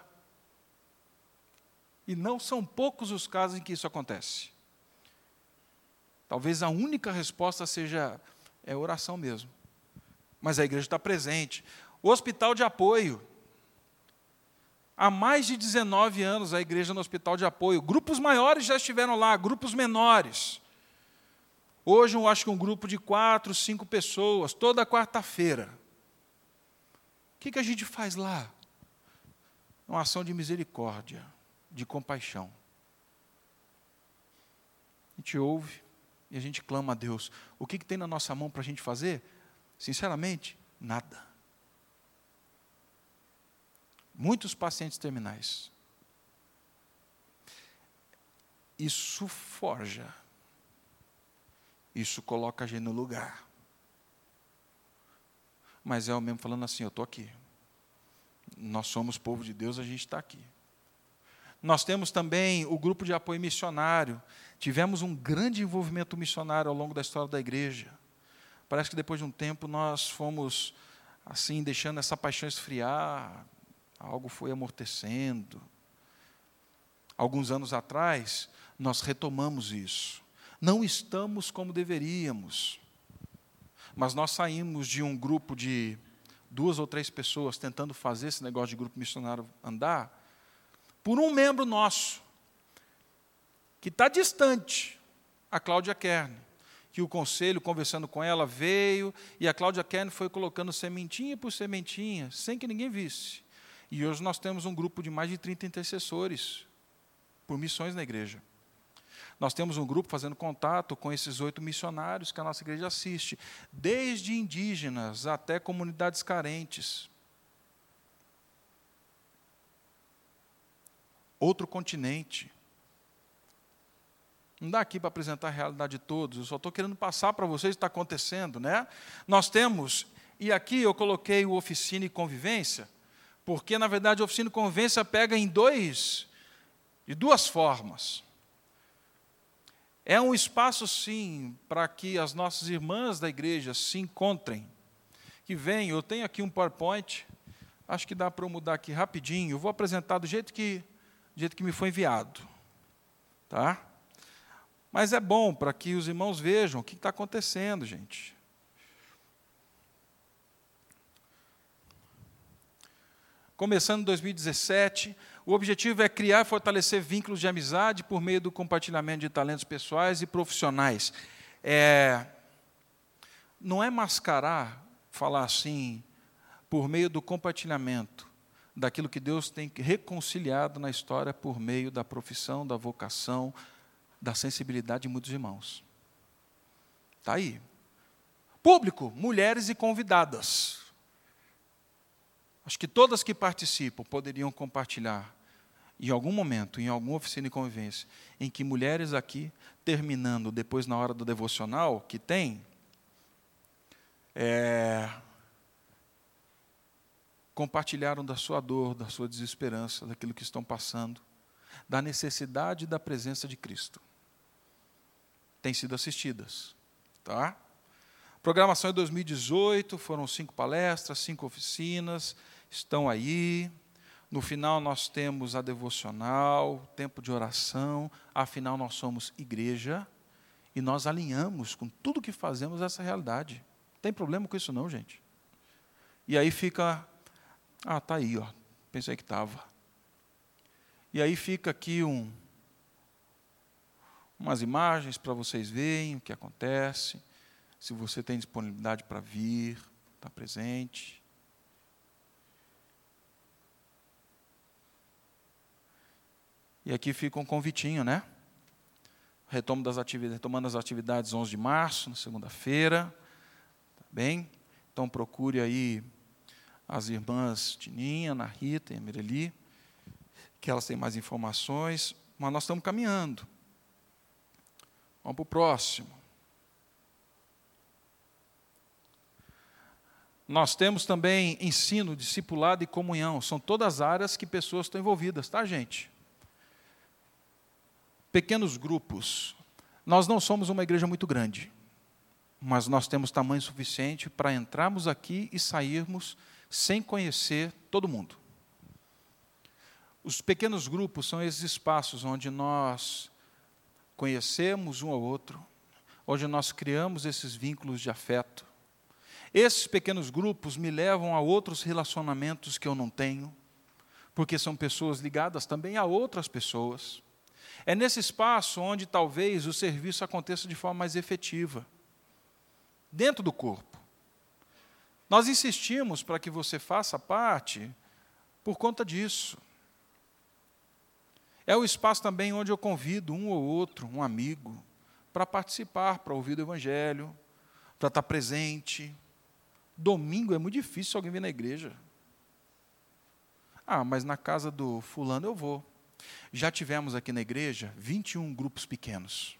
B: E não são poucos os casos em que isso acontece. Talvez a única resposta seja é oração mesmo. Mas a igreja está presente. O hospital de apoio. Há mais de 19 anos a igreja no hospital de apoio. Grupos maiores já estiveram lá, grupos menores. Hoje eu acho que um grupo de quatro, cinco pessoas, toda quarta-feira. O que, que a gente faz lá? Uma ação de misericórdia, de compaixão. A gente ouve e a gente clama a Deus. O que, que tem na nossa mão para a gente fazer? Sinceramente, nada muitos pacientes terminais. Isso forja, isso coloca a gente no lugar. Mas é o mesmo falando assim: eu estou aqui. Nós somos povo de Deus, a gente está aqui. Nós temos também o grupo de apoio missionário. Tivemos um grande envolvimento missionário ao longo da história da igreja. Parece que depois de um tempo nós fomos assim deixando essa paixão esfriar, algo foi amortecendo. Alguns anos atrás, nós retomamos isso. Não estamos como deveríamos, mas nós saímos de um grupo de duas ou três pessoas tentando fazer esse negócio de grupo missionário andar, por um membro nosso, que está distante, a Cláudia Kern, que o conselho, conversando com ela, veio e a Cláudia Kern foi colocando sementinha por sementinha, sem que ninguém visse. E hoje nós temos um grupo de mais de 30 intercessores por missões na igreja. Nós temos um grupo fazendo contato com esses oito missionários que a nossa igreja assiste, desde indígenas até comunidades carentes. Outro continente. Não dá aqui para apresentar a realidade de todos, eu só estou querendo passar para vocês o que está acontecendo. Né? Nós temos, e aqui eu coloquei o oficina e convivência, porque na verdade oficina e convivência pega em dois, de duas formas. É um espaço, sim, para que as nossas irmãs da igreja se encontrem. Que venham, eu tenho aqui um PowerPoint, acho que dá para eu mudar aqui rapidinho. Eu vou apresentar do jeito que, do jeito que me foi enviado. Tá? Mas é bom para que os irmãos vejam o que está acontecendo, gente. Começando em 2017, o objetivo é criar e fortalecer vínculos de amizade por meio do compartilhamento de talentos pessoais e profissionais. É, não é mascarar, falar assim, por meio do compartilhamento daquilo que Deus tem reconciliado na história por meio da profissão, da vocação, da sensibilidade de muitos irmãos. Está aí. Público, mulheres e convidadas. Acho que todas que participam poderiam compartilhar, em algum momento, em alguma oficina de convivência, em que mulheres aqui, terminando depois na hora do devocional, que tem, é, compartilharam da sua dor, da sua desesperança, daquilo que estão passando, da necessidade da presença de Cristo têm sido assistidas. Tá? Programação em 2018, foram cinco palestras, cinco oficinas, estão aí. No final nós temos a devocional, tempo de oração, afinal nós somos igreja e nós alinhamos com tudo que fazemos essa realidade. Tem problema com isso não, gente? E aí fica, ah, tá aí, ó. Pensei que estava. E aí fica aqui um umas imagens para vocês verem o que acontece, se você tem disponibilidade para vir, estar tá presente. E aqui fica um convitinho, né? Retomo das atividades, retomando as atividades 11 de março, na segunda-feira. Tá bem? Então procure aí as irmãs Tininha, Ana Rita e a Mireli, que elas têm mais informações, mas nós estamos caminhando. Vamos para o próximo. Nós temos também ensino, discipulado e comunhão. São todas áreas que pessoas estão envolvidas, tá, gente? Pequenos grupos. Nós não somos uma igreja muito grande, mas nós temos tamanho suficiente para entrarmos aqui e sairmos sem conhecer todo mundo. Os pequenos grupos são esses espaços onde nós conhecemos um ao outro, onde nós criamos esses vínculos de afeto. Esses pequenos grupos me levam a outros relacionamentos que eu não tenho, porque são pessoas ligadas também a outras pessoas. É nesse espaço onde talvez o serviço aconteça de forma mais efetiva, dentro do corpo. Nós insistimos para que você faça parte por conta disso. É o espaço também onde eu convido um ou outro, um amigo, para participar, para ouvir o Evangelho, para estar presente. Domingo é muito difícil alguém vir na igreja. Ah, mas na casa do fulano eu vou. Já tivemos aqui na igreja 21 grupos pequenos,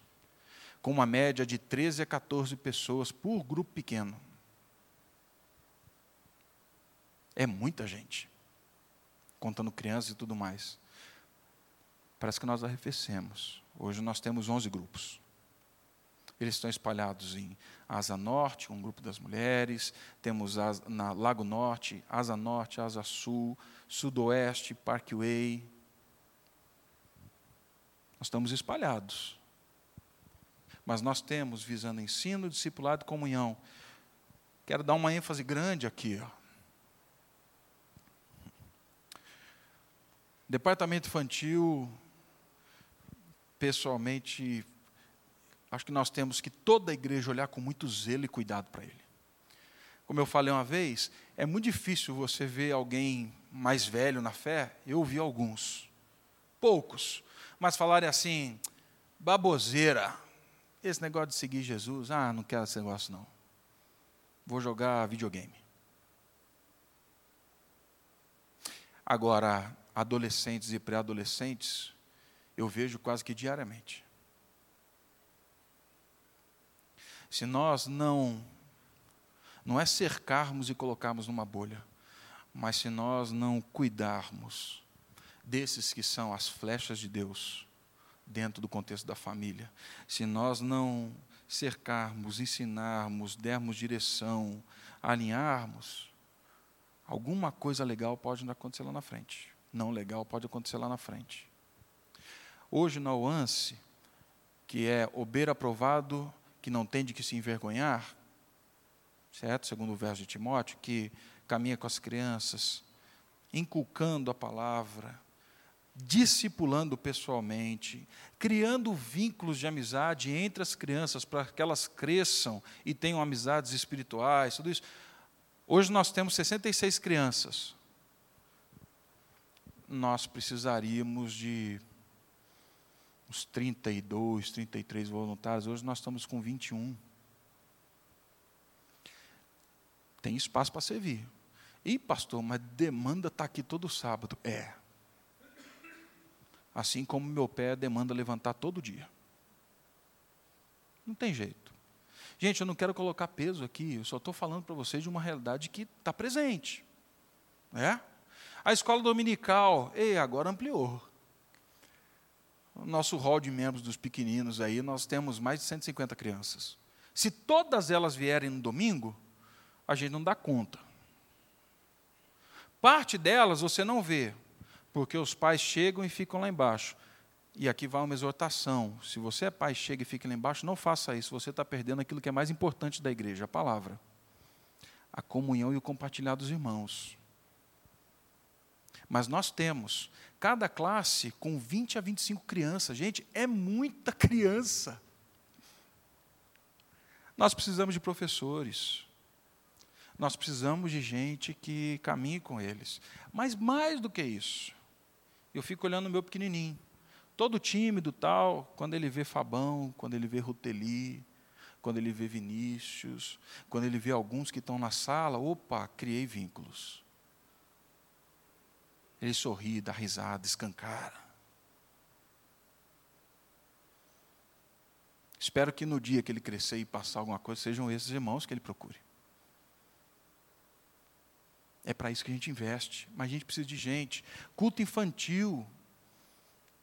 B: com uma média de 13 a 14 pessoas por grupo pequeno. É muita gente, contando crianças e tudo mais parece que nós arrefecemos. Hoje nós temos 11 grupos. Eles estão espalhados em Asa Norte, um grupo das mulheres, temos na Lago Norte, Asa Norte, Asa Sul, Sudoeste, Parkway. Nós estamos espalhados. Mas nós temos visando ensino, discipulado e comunhão. Quero dar uma ênfase grande aqui. Ó. Departamento infantil pessoalmente, acho que nós temos que toda a igreja olhar com muito zelo e cuidado para ele. Como eu falei uma vez, é muito difícil você ver alguém mais velho na fé, eu vi alguns, poucos, mas falarem assim, baboseira, esse negócio de seguir Jesus, ah, não quero esse negócio não. Vou jogar videogame. Agora, adolescentes e pré-adolescentes, eu vejo quase que diariamente. Se nós não, não é cercarmos e colocarmos numa bolha, mas se nós não cuidarmos desses que são as flechas de Deus dentro do contexto da família, se nós não cercarmos, ensinarmos, dermos direção, alinharmos, alguma coisa legal pode acontecer lá na frente. Não legal pode acontecer lá na frente. Hoje na OANSE, que é ober aprovado, que não tem de que se envergonhar, certo? Segundo o verso de Timóteo, que caminha com as crianças, inculcando a palavra, discipulando pessoalmente, criando vínculos de amizade entre as crianças para que elas cresçam e tenham amizades espirituais, tudo isso. Hoje nós temos 66 crianças. Nós precisaríamos de uns 32, 33 voluntários. Hoje nós estamos com 21. Tem espaço para servir. E, pastor, mas demanda está aqui todo sábado. É. Assim como meu pé demanda levantar todo dia. Não tem jeito. Gente, eu não quero colocar peso aqui, eu só estou falando para vocês de uma realidade que está presente. É? A escola dominical, ei, agora ampliou. O nosso hall de membros dos pequeninos aí, nós temos mais de 150 crianças. Se todas elas vierem no domingo, a gente não dá conta. Parte delas você não vê, porque os pais chegam e ficam lá embaixo. E aqui vai uma exortação: se você é pai, chega e fica lá embaixo, não faça isso, você está perdendo aquilo que é mais importante da igreja, a palavra, a comunhão e o compartilhar dos irmãos. Mas nós temos cada classe com 20 a 25 crianças. Gente, é muita criança. Nós precisamos de professores. Nós precisamos de gente que caminhe com eles. Mas mais do que isso, eu fico olhando o meu pequenininho, todo tímido tal, quando ele vê Fabão, quando ele vê Ruteli, quando ele vê Vinícius, quando ele vê alguns que estão na sala, opa, criei vínculos. Ele sorri, dá risada, escancara. Espero que no dia que ele crescer e passar alguma coisa, sejam esses irmãos que ele procure. É para isso que a gente investe. Mas a gente precisa de gente. Culto infantil.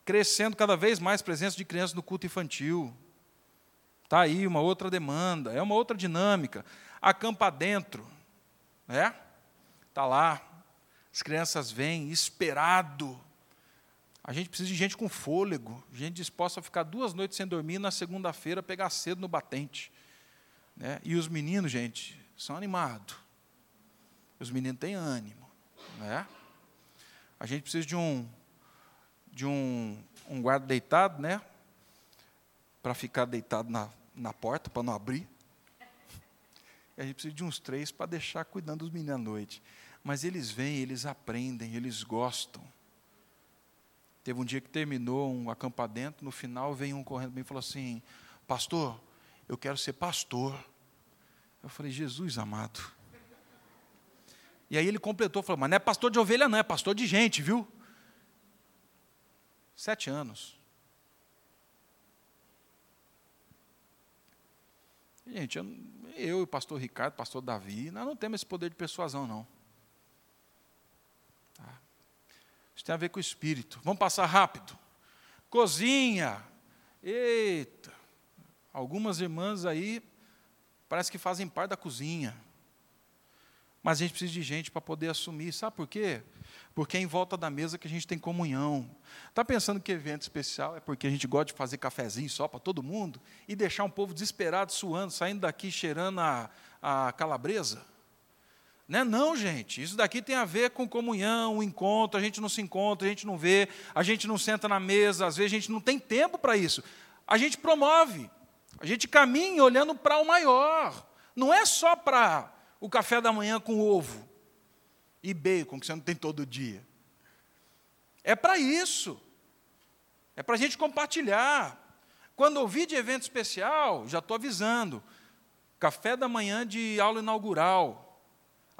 B: Crescendo cada vez mais presença de crianças no culto infantil. Está aí uma outra demanda, é uma outra dinâmica. Acampa dentro. Né? Está lá. As crianças vêm, esperado. A gente precisa de gente com fôlego, gente disposta a ficar duas noites sem dormir na segunda-feira pegar cedo no batente. Né? E os meninos, gente, são animados. Os meninos têm ânimo. Né? A gente precisa de um, de um, um guarda deitado, né? Para ficar deitado na, na porta, para não abrir. E a gente precisa de uns três para deixar cuidando dos meninos à noite. Mas eles vêm, eles aprendem, eles gostam. Teve um dia que terminou um acampadento, no final veio um correndo para mim e falou assim: Pastor, eu quero ser pastor. Eu falei: Jesus amado, e aí ele completou, falou, mas não é pastor de ovelha, não, é pastor de gente, viu? Sete anos. Gente, eu, eu e o pastor Ricardo, pastor Davi, nós não temos esse poder de persuasão, não. Tá? Isso tem a ver com o espírito. Vamos passar rápido. Cozinha. Eita. Algumas irmãs aí parece que fazem parte da cozinha. Mas a gente precisa de gente para poder assumir. Sabe por quê? Porque é em volta da mesa que a gente tem comunhão. Está pensando que evento especial é porque a gente gosta de fazer cafezinho só para todo mundo e deixar um povo desesperado, suando, saindo daqui cheirando a, a calabresa? Né? Não, gente, isso daqui tem a ver com comunhão, um encontro, a gente não se encontra, a gente não vê, a gente não senta na mesa, às vezes a gente não tem tempo para isso. A gente promove, a gente caminha olhando para o maior. Não é só para o café da manhã com ovo e bacon, que você não tem todo dia. É para isso. É para a gente compartilhar. Quando ouvir de evento especial, já estou avisando. Café da manhã de aula inaugural.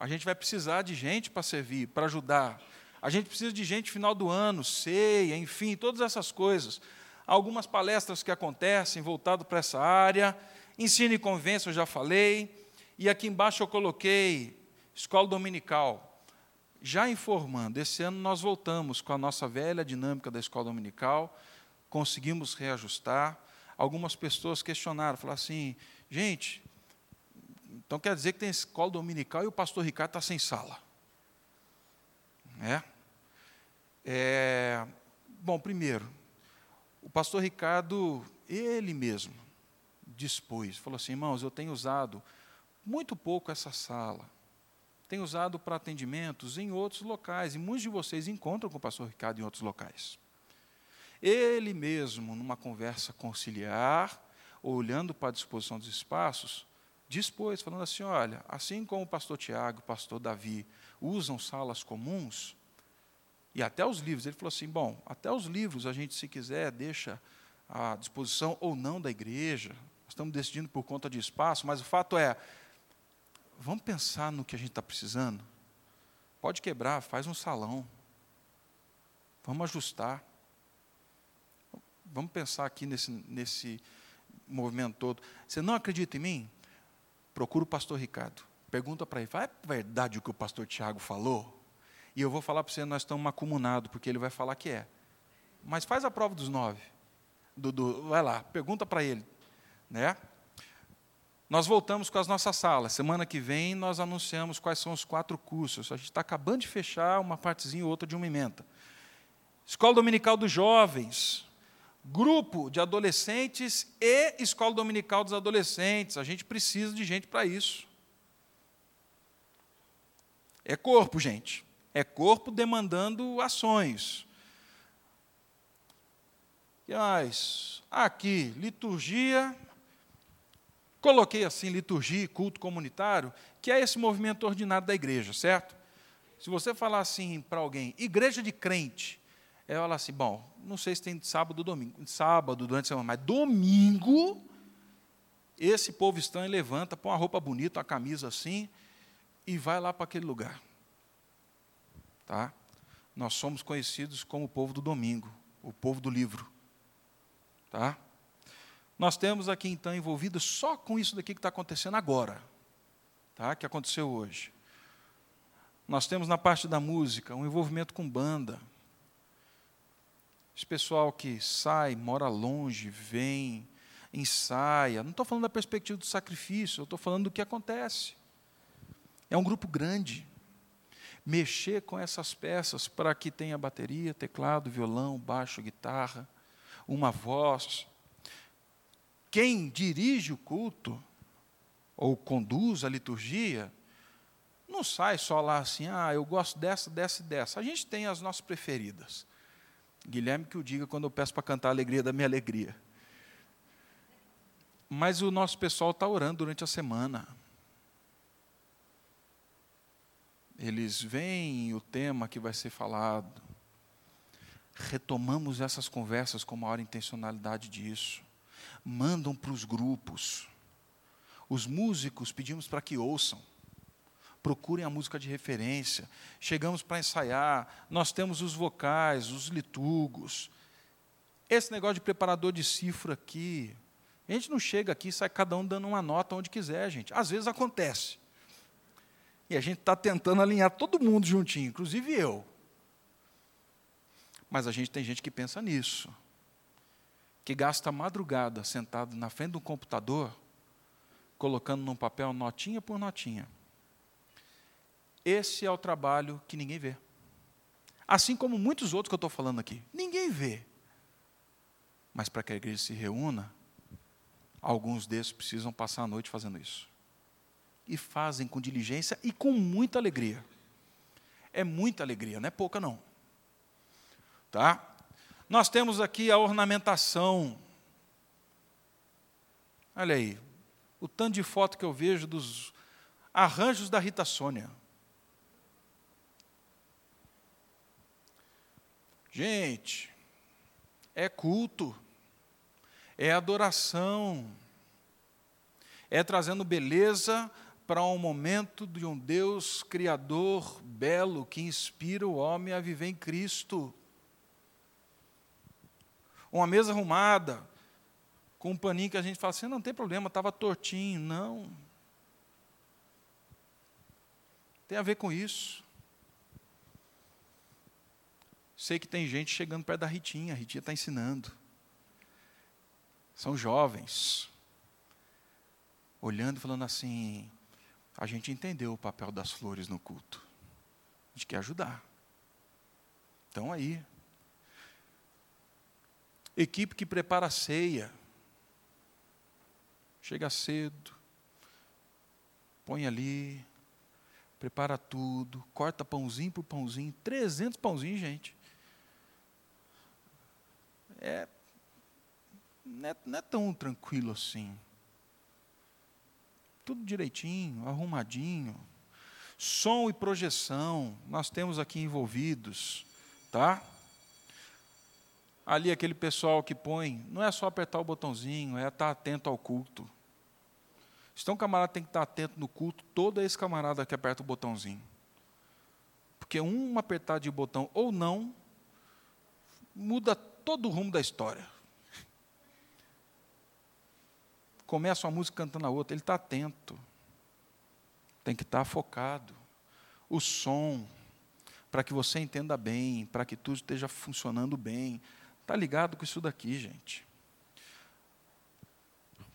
B: A gente vai precisar de gente para servir, para ajudar. A gente precisa de gente final do ano, ceia, enfim, todas essas coisas. Algumas palestras que acontecem voltado para essa área. Ensino e convença, eu já falei. E aqui embaixo eu coloquei escola dominical. Já informando, esse ano nós voltamos com a nossa velha dinâmica da escola dominical, conseguimos reajustar. Algumas pessoas questionaram, falaram assim: gente, então quer dizer que tem escola dominical e o pastor Ricardo está sem sala. É? é? Bom, primeiro, o pastor Ricardo, ele mesmo, dispôs, falou assim: irmãos, eu tenho usado muito pouco essa sala. Tenho usado para atendimentos em outros locais, e muitos de vocês encontram com o pastor Ricardo em outros locais. Ele mesmo, numa conversa conciliar, olhando para a disposição dos espaços, dispôs, falando assim: olha, assim como o pastor Tiago, o pastor Davi usam salas comuns, e até os livros, ele falou assim: bom, até os livros a gente, se quiser, deixa à disposição ou não da igreja, nós estamos decidindo por conta de espaço, mas o fato é, vamos pensar no que a gente está precisando? Pode quebrar, faz um salão, vamos ajustar. Vamos pensar aqui nesse, nesse movimento todo. Você não acredita em mim? Procura o pastor Ricardo. Pergunta para ele, é verdade o que o pastor Tiago falou? E eu vou falar para você, nós estamos acumunados, porque ele vai falar que é. Mas faz a prova dos nove. Do, do, vai lá, pergunta para ele. Né? Nós voltamos com as nossas salas. Semana que vem nós anunciamos quais são os quatro cursos. A gente está acabando de fechar uma partezinha ou outra de uma emenda. Escola Dominical dos Jovens grupo de adolescentes e escola dominical dos adolescentes. A gente precisa de gente para isso. É corpo, gente. É corpo demandando ações. E mais, aqui, liturgia. Coloquei assim, liturgia e culto comunitário, que é esse movimento ordinário da igreja, certo? Se você falar assim para alguém, igreja de crente, ela fala assim: bom, não sei se tem sábado ou domingo, sábado durante a semana, mas domingo, esse povo estão e levanta, põe uma roupa bonita, uma camisa assim, e vai lá para aquele lugar. Tá? Nós somos conhecidos como o povo do domingo, o povo do livro. Tá? Nós temos aqui então envolvido só com isso daqui que está acontecendo agora, tá? que aconteceu hoje. Nós temos na parte da música um envolvimento com banda, esse pessoal que sai, mora longe, vem, ensaia. Não estou falando da perspectiva do sacrifício, eu estou falando do que acontece. É um grupo grande. Mexer com essas peças para que tenha bateria, teclado, violão, baixo, guitarra, uma voz. Quem dirige o culto, ou conduz a liturgia, não sai só lá assim, ah, eu gosto dessa, dessa e dessa. A gente tem as nossas preferidas. Guilherme que o diga quando eu peço para cantar a alegria da minha alegria. Mas o nosso pessoal está orando durante a semana. Eles veem o tema que vai ser falado. Retomamos essas conversas com maior intencionalidade disso. Mandam para os grupos. Os músicos pedimos para que ouçam procurem a música de referência. Chegamos para ensaiar, nós temos os vocais, os liturgos. Esse negócio de preparador de cifra aqui, a gente não chega aqui e sai cada um dando uma nota onde quiser, gente. Às vezes acontece. E a gente está tentando alinhar todo mundo juntinho, inclusive eu. Mas a gente tem gente que pensa nisso. Que gasta madrugada sentado na frente do computador, colocando num papel notinha por notinha. Esse é o trabalho que ninguém vê. Assim como muitos outros que eu estou falando aqui. Ninguém vê. Mas para que a igreja se reúna, alguns desses precisam passar a noite fazendo isso. e fazem com diligência e com muita alegria. É muita alegria, não é pouca não. Tá? Nós temos aqui a ornamentação. Olha aí, o tanto de foto que eu vejo dos arranjos da Rita Sônia. Gente, é culto, é adoração, é trazendo beleza para um momento de um Deus criador belo que inspira o homem a viver em Cristo. Uma mesa arrumada, com um paninho que a gente fala assim: não tem problema, estava tortinho. Não. Tem a ver com isso. Sei que tem gente chegando perto da Ritinha, a Ritinha está ensinando. São jovens, olhando e falando assim: a gente entendeu o papel das flores no culto, a gente quer ajudar. Então aí. Equipe que prepara a ceia, chega cedo, põe ali, prepara tudo, corta pãozinho por pãozinho, 300 pãozinhos, gente é, não, é, não é tão tranquilo assim. Tudo direitinho, arrumadinho. Som e projeção, nós temos aqui envolvidos, tá? Ali aquele pessoal que põe, não é só apertar o botãozinho, é estar atento ao culto. Um camarada tem que estar atento no culto, todo esse camarada que aperta o botãozinho. Porque um apertar de botão ou não, muda todo o rumo da história. Começa uma música cantando a outra, ele está atento. Tem que estar tá focado. O som, para que você entenda bem, para que tudo esteja funcionando bem. Está ligado com isso daqui, gente.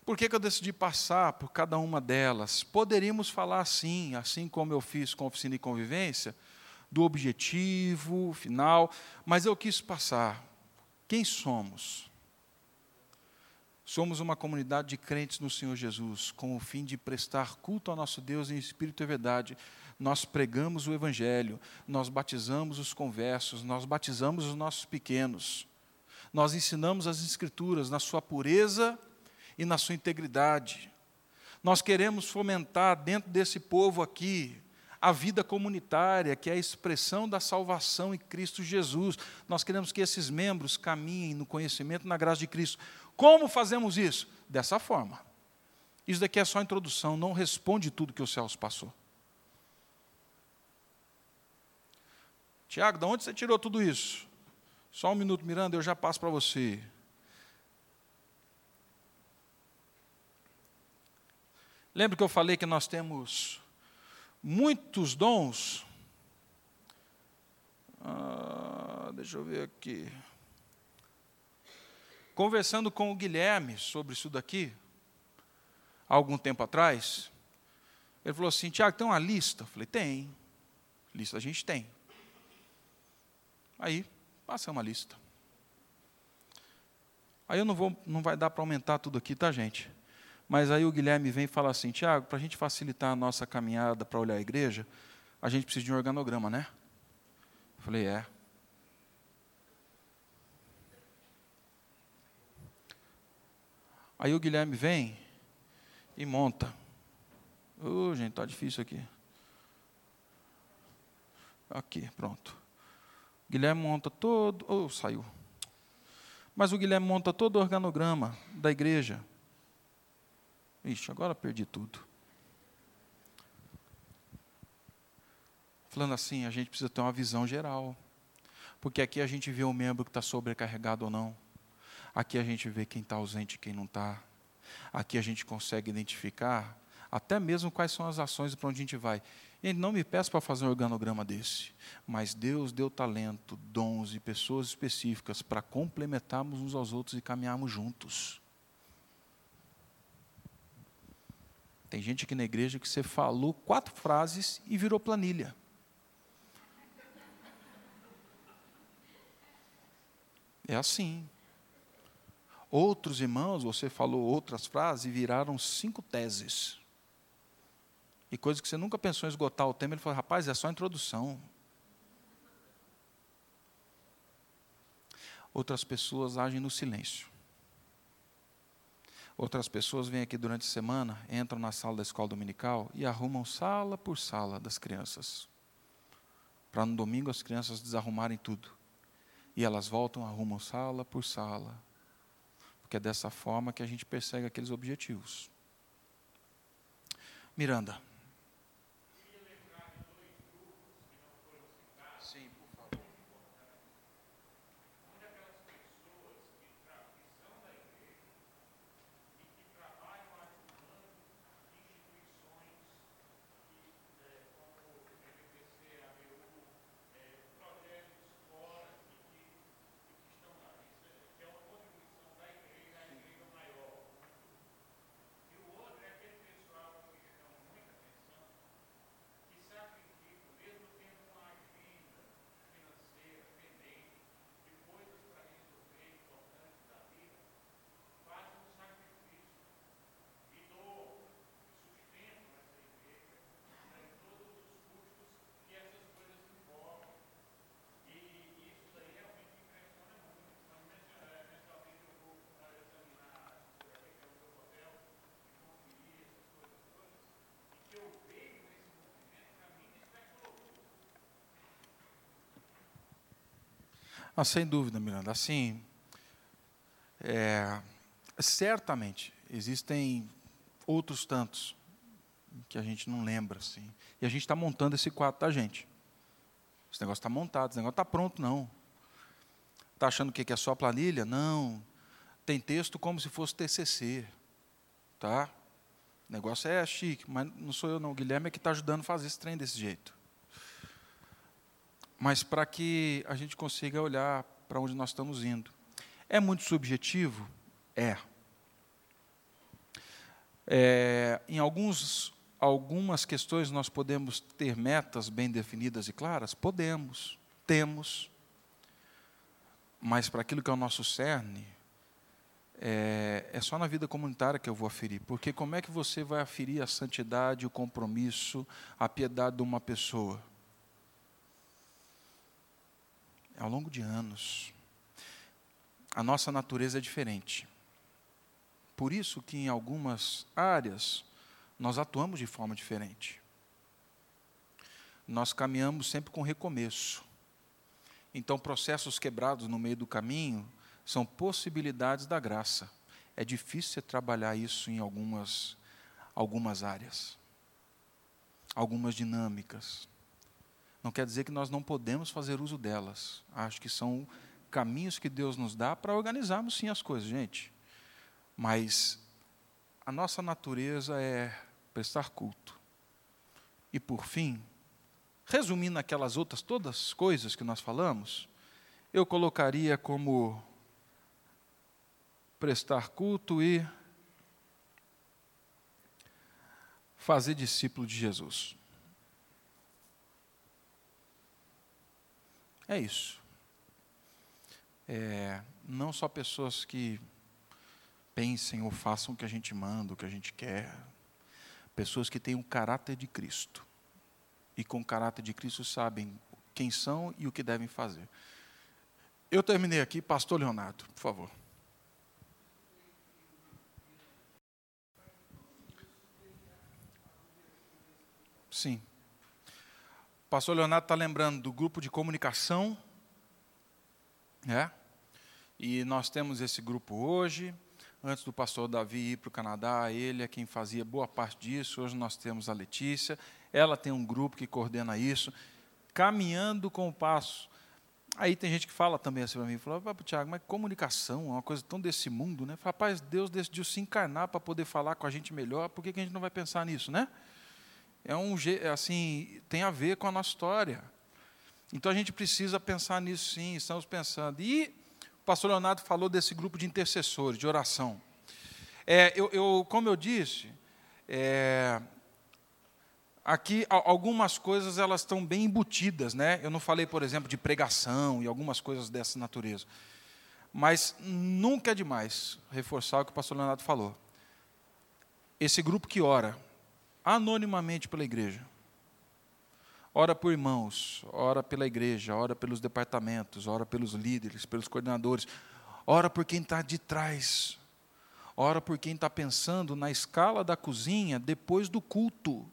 B: Por que, que, eu decidi passar por cada uma delas? Poderíamos falar assim, assim como eu fiz com oficina e convivência, do objetivo final, mas eu quis passar quem somos? Somos uma comunidade de crentes no Senhor Jesus, com o fim de prestar culto ao nosso Deus em espírito e verdade. Nós pregamos o Evangelho, nós batizamos os conversos, nós batizamos os nossos pequenos, nós ensinamos as Escrituras na sua pureza e na sua integridade. Nós queremos fomentar dentro desse povo aqui a vida comunitária, que é a expressão da salvação em Cristo Jesus. Nós queremos que esses membros caminhem no conhecimento na graça de Cristo. Como fazemos isso? Dessa forma. Isso daqui é só introdução, não responde tudo que o Celso passou. Tiago, de onde você tirou tudo isso? Só um minuto, Miranda, eu já passo para você. Lembra que eu falei que nós temos muitos dons. Ah, deixa eu ver aqui. Conversando com o Guilherme sobre isso daqui, há algum tempo atrás, ele falou assim: Tiago, tem uma lista? Eu falei: tem. Lista a gente tem. Aí, passa uma lista. Aí eu não vou, não vai dar para aumentar tudo aqui, tá, gente? Mas aí o Guilherme vem e fala assim: Tiago, para a gente facilitar a nossa caminhada para olhar a igreja, a gente precisa de um organograma, né? Eu falei: é. Aí o Guilherme vem e monta. Ô, oh, gente, está difícil aqui. Aqui, pronto. O Guilherme monta todo. Oh, saiu. Mas o Guilherme monta todo o organograma da igreja. Ixi, agora perdi tudo. Falando assim, a gente precisa ter uma visão geral. Porque aqui a gente vê o membro que está sobrecarregado ou não. Aqui a gente vê quem está ausente e quem não está. Aqui a gente consegue identificar até mesmo quais são as ações para onde a gente vai. E não me peça para fazer um organograma desse, mas Deus deu talento, dons e pessoas específicas para complementarmos uns aos outros e caminharmos juntos. Tem gente aqui na igreja que você falou quatro frases e virou planilha. É assim. Outros irmãos, você falou outras frases e viraram cinco teses. E coisas que você nunca pensou em esgotar o tema, ele falou: rapaz, é só introdução. Outras pessoas agem no silêncio. Outras pessoas vêm aqui durante a semana, entram na sala da escola dominical e arrumam sala por sala das crianças. Para no domingo as crianças desarrumarem tudo. E elas voltam, arrumam sala por sala. Porque é dessa forma que a gente persegue aqueles objetivos. Miranda. Ah, sem dúvida, Miranda. Assim, é, certamente existem outros tantos que a gente não lembra, assim. E a gente está montando esse quadro da gente. Esse negócio está montado, esse negócio está pronto, não. Está achando que é só a planilha? Não. Tem texto como se fosse TCC, tá? O negócio é chique, mas não sou eu não. O Guilherme é que está ajudando a fazer esse trem desse jeito mas para que a gente consiga olhar para onde nós estamos indo. É muito subjetivo? É. é. em alguns, algumas questões nós podemos ter metas bem definidas e claras? Podemos, temos. Mas para aquilo que é o nosso cerne, é, é, só na vida comunitária que eu vou aferir. Porque como é que você vai aferir a santidade, o compromisso, a piedade de uma pessoa? Ao longo de anos. A nossa natureza é diferente. Por isso que em algumas áreas nós atuamos de forma diferente. Nós caminhamos sempre com recomeço. Então, processos quebrados no meio do caminho são possibilidades da graça. É difícil trabalhar isso em algumas, algumas áreas, algumas dinâmicas. Não quer dizer que nós não podemos fazer uso delas. Acho que são caminhos que Deus nos dá para organizarmos sim as coisas, gente. Mas a nossa natureza é prestar culto. E por fim, resumindo aquelas outras todas coisas que nós falamos, eu colocaria como prestar culto e fazer discípulo de Jesus. É isso. É, não só pessoas que pensem ou façam o que a gente manda, o que a gente quer. Pessoas que têm o caráter de Cristo. E com o caráter de Cristo sabem quem são e o que devem fazer. Eu terminei aqui, Pastor Leonardo, por favor. Sim pastor Leonardo está lembrando do grupo de comunicação, né? E nós temos esse grupo hoje. Antes do pastor Davi ir para o Canadá, ele é quem fazia boa parte disso. Hoje nós temos a Letícia. Ela tem um grupo que coordena isso, caminhando com o passo. Aí tem gente que fala também assim para mim, fala, Tiago, mas comunicação é uma coisa tão desse mundo, né? Rapaz, Deus decidiu se encarnar para poder falar com a gente melhor, por que, que a gente não vai pensar nisso, né? É um é assim tem a ver com a nossa história. Então a gente precisa pensar nisso sim, estamos pensando. E o pastor Leonardo falou desse grupo de intercessores, de oração. É, eu, eu, como eu disse, é, aqui algumas coisas elas estão bem embutidas, né? Eu não falei, por exemplo, de pregação e algumas coisas dessa natureza. Mas nunca é demais reforçar o que o pastor Leonardo falou. Esse grupo que ora, anonimamente pela igreja. Ora por irmãos, ora pela igreja, ora pelos departamentos, ora pelos líderes, pelos coordenadores, ora por quem está de trás, ora por quem está pensando na escala da cozinha depois do culto.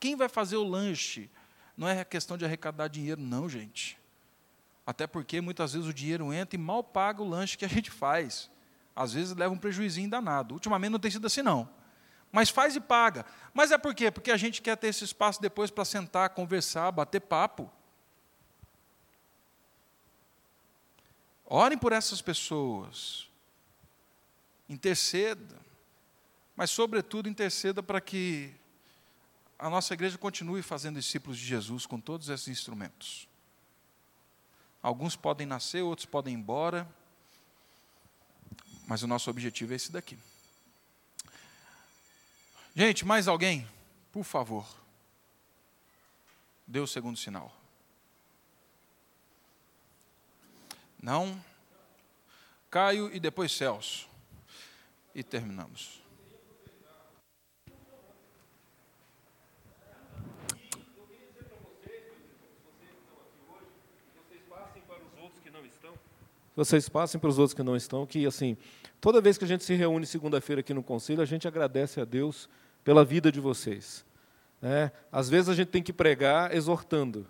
B: Quem vai fazer o lanche? Não é questão de arrecadar dinheiro, não, gente. Até porque muitas vezes o dinheiro entra e mal paga o lanche que a gente faz. Às vezes leva um prejuízo danado. Ultimamente não tem sido assim, não. Mas faz e paga. Mas é por quê? Porque a gente quer ter esse espaço depois para sentar, conversar, bater papo. Orem por essas pessoas. Interceda. Mas, sobretudo, interceda para que a nossa igreja continue fazendo discípulos de Jesus com todos esses instrumentos. Alguns podem nascer, outros podem ir embora. Mas o nosso objetivo é esse daqui. Gente, mais alguém? Por favor. Dê o segundo sinal. Não? Caio e depois Celso. E terminamos.
C: Vocês passem para os outros que não estão, que assim, toda vez que a gente se reúne segunda-feira aqui no conselho, a gente agradece a Deus pela vida de vocês. É, às vezes a gente tem que pregar exortando,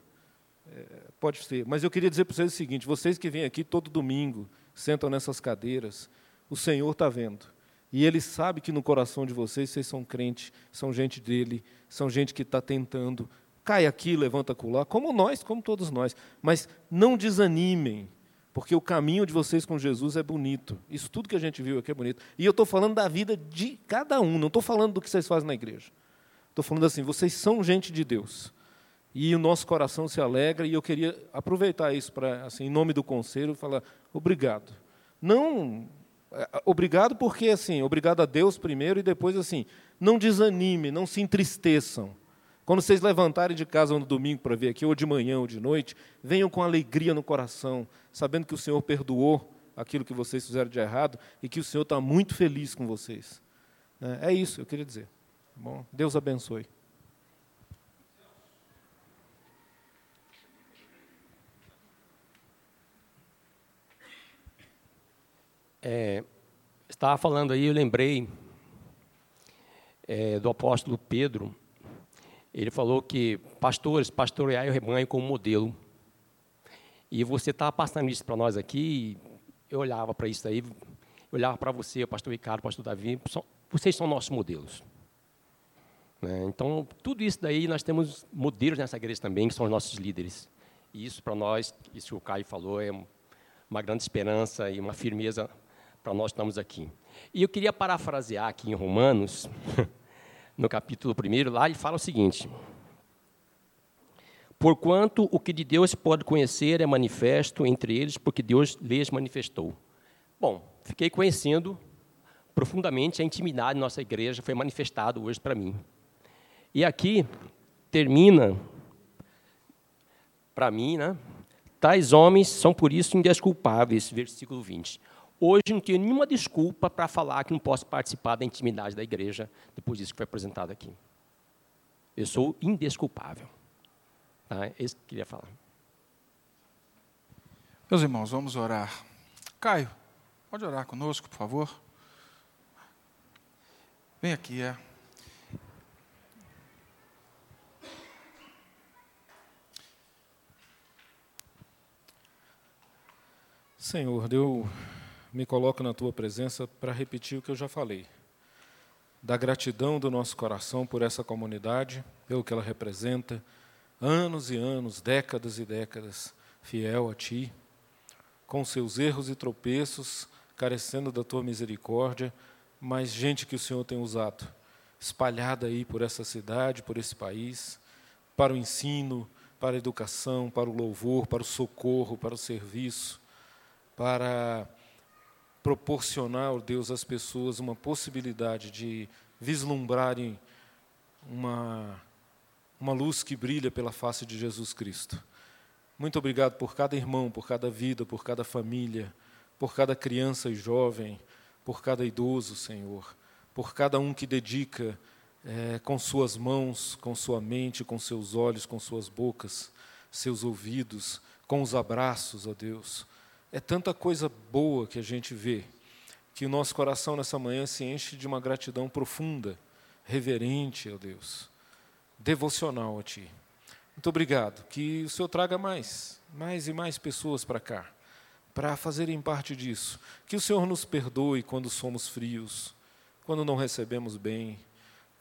C: é, pode ser. Mas eu queria dizer para vocês o seguinte: vocês que vêm aqui todo domingo, sentam nessas cadeiras, o Senhor está vendo. E Ele sabe que no coração de vocês, vocês são crentes, são gente dele, são gente que está tentando. Cai aqui, levanta acolá, como nós, como todos nós. Mas não desanimem, porque o caminho de vocês com Jesus é bonito. Isso tudo que a gente viu aqui é bonito. E eu estou falando da vida de cada um, não estou falando do que vocês fazem na igreja. Estou falando assim, vocês são gente de Deus e o nosso coração se alegra e eu queria aproveitar isso para, assim, em nome do conselho, falar obrigado. Não é, obrigado porque assim, obrigado a Deus primeiro e depois assim, não desanime, não se entristeçam. Quando vocês levantarem de casa no domingo para vir aqui, ou de manhã ou de noite, venham com alegria no coração, sabendo que o Senhor perdoou aquilo que vocês fizeram de errado e que o Senhor está muito feliz com vocês. É, é isso, eu queria dizer. Tá bom, Deus abençoe.
D: É, estava falando aí, eu lembrei é, do apóstolo Pedro. Ele falou que pastores, pastoreai o rebanho como modelo. E você estava passando isso para nós aqui, eu olhava para isso aí, eu olhava para você, pastor Ricardo, pastor Davi, vocês são nossos modelos. Né? Então, tudo isso daí, nós temos modelos nessa igreja também, que são os nossos líderes. E isso para nós, isso que o Caio falou, é uma grande esperança e uma firmeza para nós estamos aqui. E eu queria parafrasear aqui em Romanos, no capítulo 1, lá ele fala o seguinte: Porquanto o que de Deus pode conhecer é manifesto entre eles, porque Deus lhes manifestou. Bom, fiquei conhecendo profundamente a intimidade da nossa igreja, foi manifestado hoje para mim. E aqui termina, para mim, né? Tais homens são por isso indesculpáveis, versículo 20. Hoje não tenho nenhuma desculpa para falar que não posso participar da intimidade da igreja depois disso que foi apresentado aqui. Eu sou indesculpável. Tá? É isso que eu queria falar.
B: Meus irmãos, vamos orar. Caio, pode orar conosco, por favor? Vem aqui, é.
C: Senhor, eu me coloco na tua presença para repetir o que eu já falei. Da gratidão do nosso coração por essa comunidade, pelo que ela representa, anos e anos, décadas e décadas, fiel a ti, com seus erros e tropeços, carecendo da tua misericórdia, mas gente que o Senhor tem usado, espalhada aí por essa cidade, por esse país, para o ensino, para a educação, para o louvor, para o socorro, para o serviço, para proporcionar, Deus, às pessoas uma possibilidade de vislumbrarem uma, uma luz que brilha pela face de Jesus Cristo. Muito obrigado por cada irmão, por cada vida, por cada família, por cada criança e jovem, por cada idoso, Senhor, por cada um que dedica é, com suas mãos, com sua mente, com seus olhos, com suas bocas, seus ouvidos, com os abraços, ó Deus. É tanta coisa boa que a gente vê, que o nosso coração nessa manhã se enche de uma gratidão profunda, reverente, ó Deus, devocional a Ti. Muito obrigado. Que o Senhor traga mais, mais e mais pessoas para cá, para fazerem parte disso. Que o Senhor nos perdoe quando somos frios, quando não recebemos bem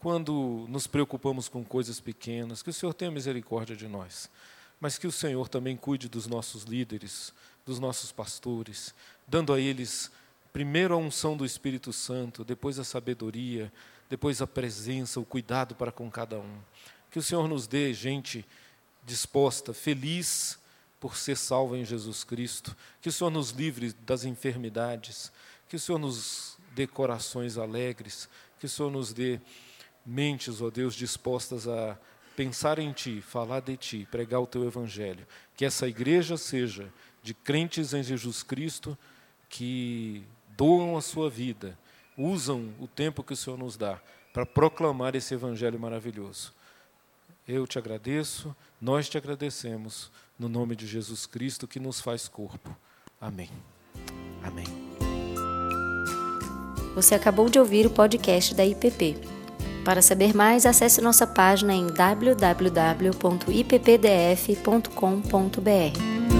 C: quando nos preocupamos com coisas pequenas, que o Senhor tenha misericórdia de nós, mas que o Senhor também cuide dos nossos líderes, dos nossos pastores, dando a eles primeiro a unção do Espírito Santo, depois a sabedoria, depois a presença, o cuidado para com cada um. Que o Senhor nos dê gente disposta, feliz por ser salva em Jesus Cristo, que o Senhor nos livre das enfermidades, que o Senhor nos dê corações alegres, que o Senhor nos dê mentes, ó Deus, dispostas a pensar em Ti, falar de Ti, pregar o Teu Evangelho. Que essa igreja seja de crentes em Jesus Cristo que doam a sua vida, usam o tempo que o Senhor nos dá para proclamar esse Evangelho maravilhoso. Eu te agradeço, nós te agradecemos, no nome de Jesus Cristo que nos faz corpo. Amém. Amém.
A: Você acabou de ouvir o podcast da IPP. Para saber mais, acesse nossa página em www.ippdf.com.br.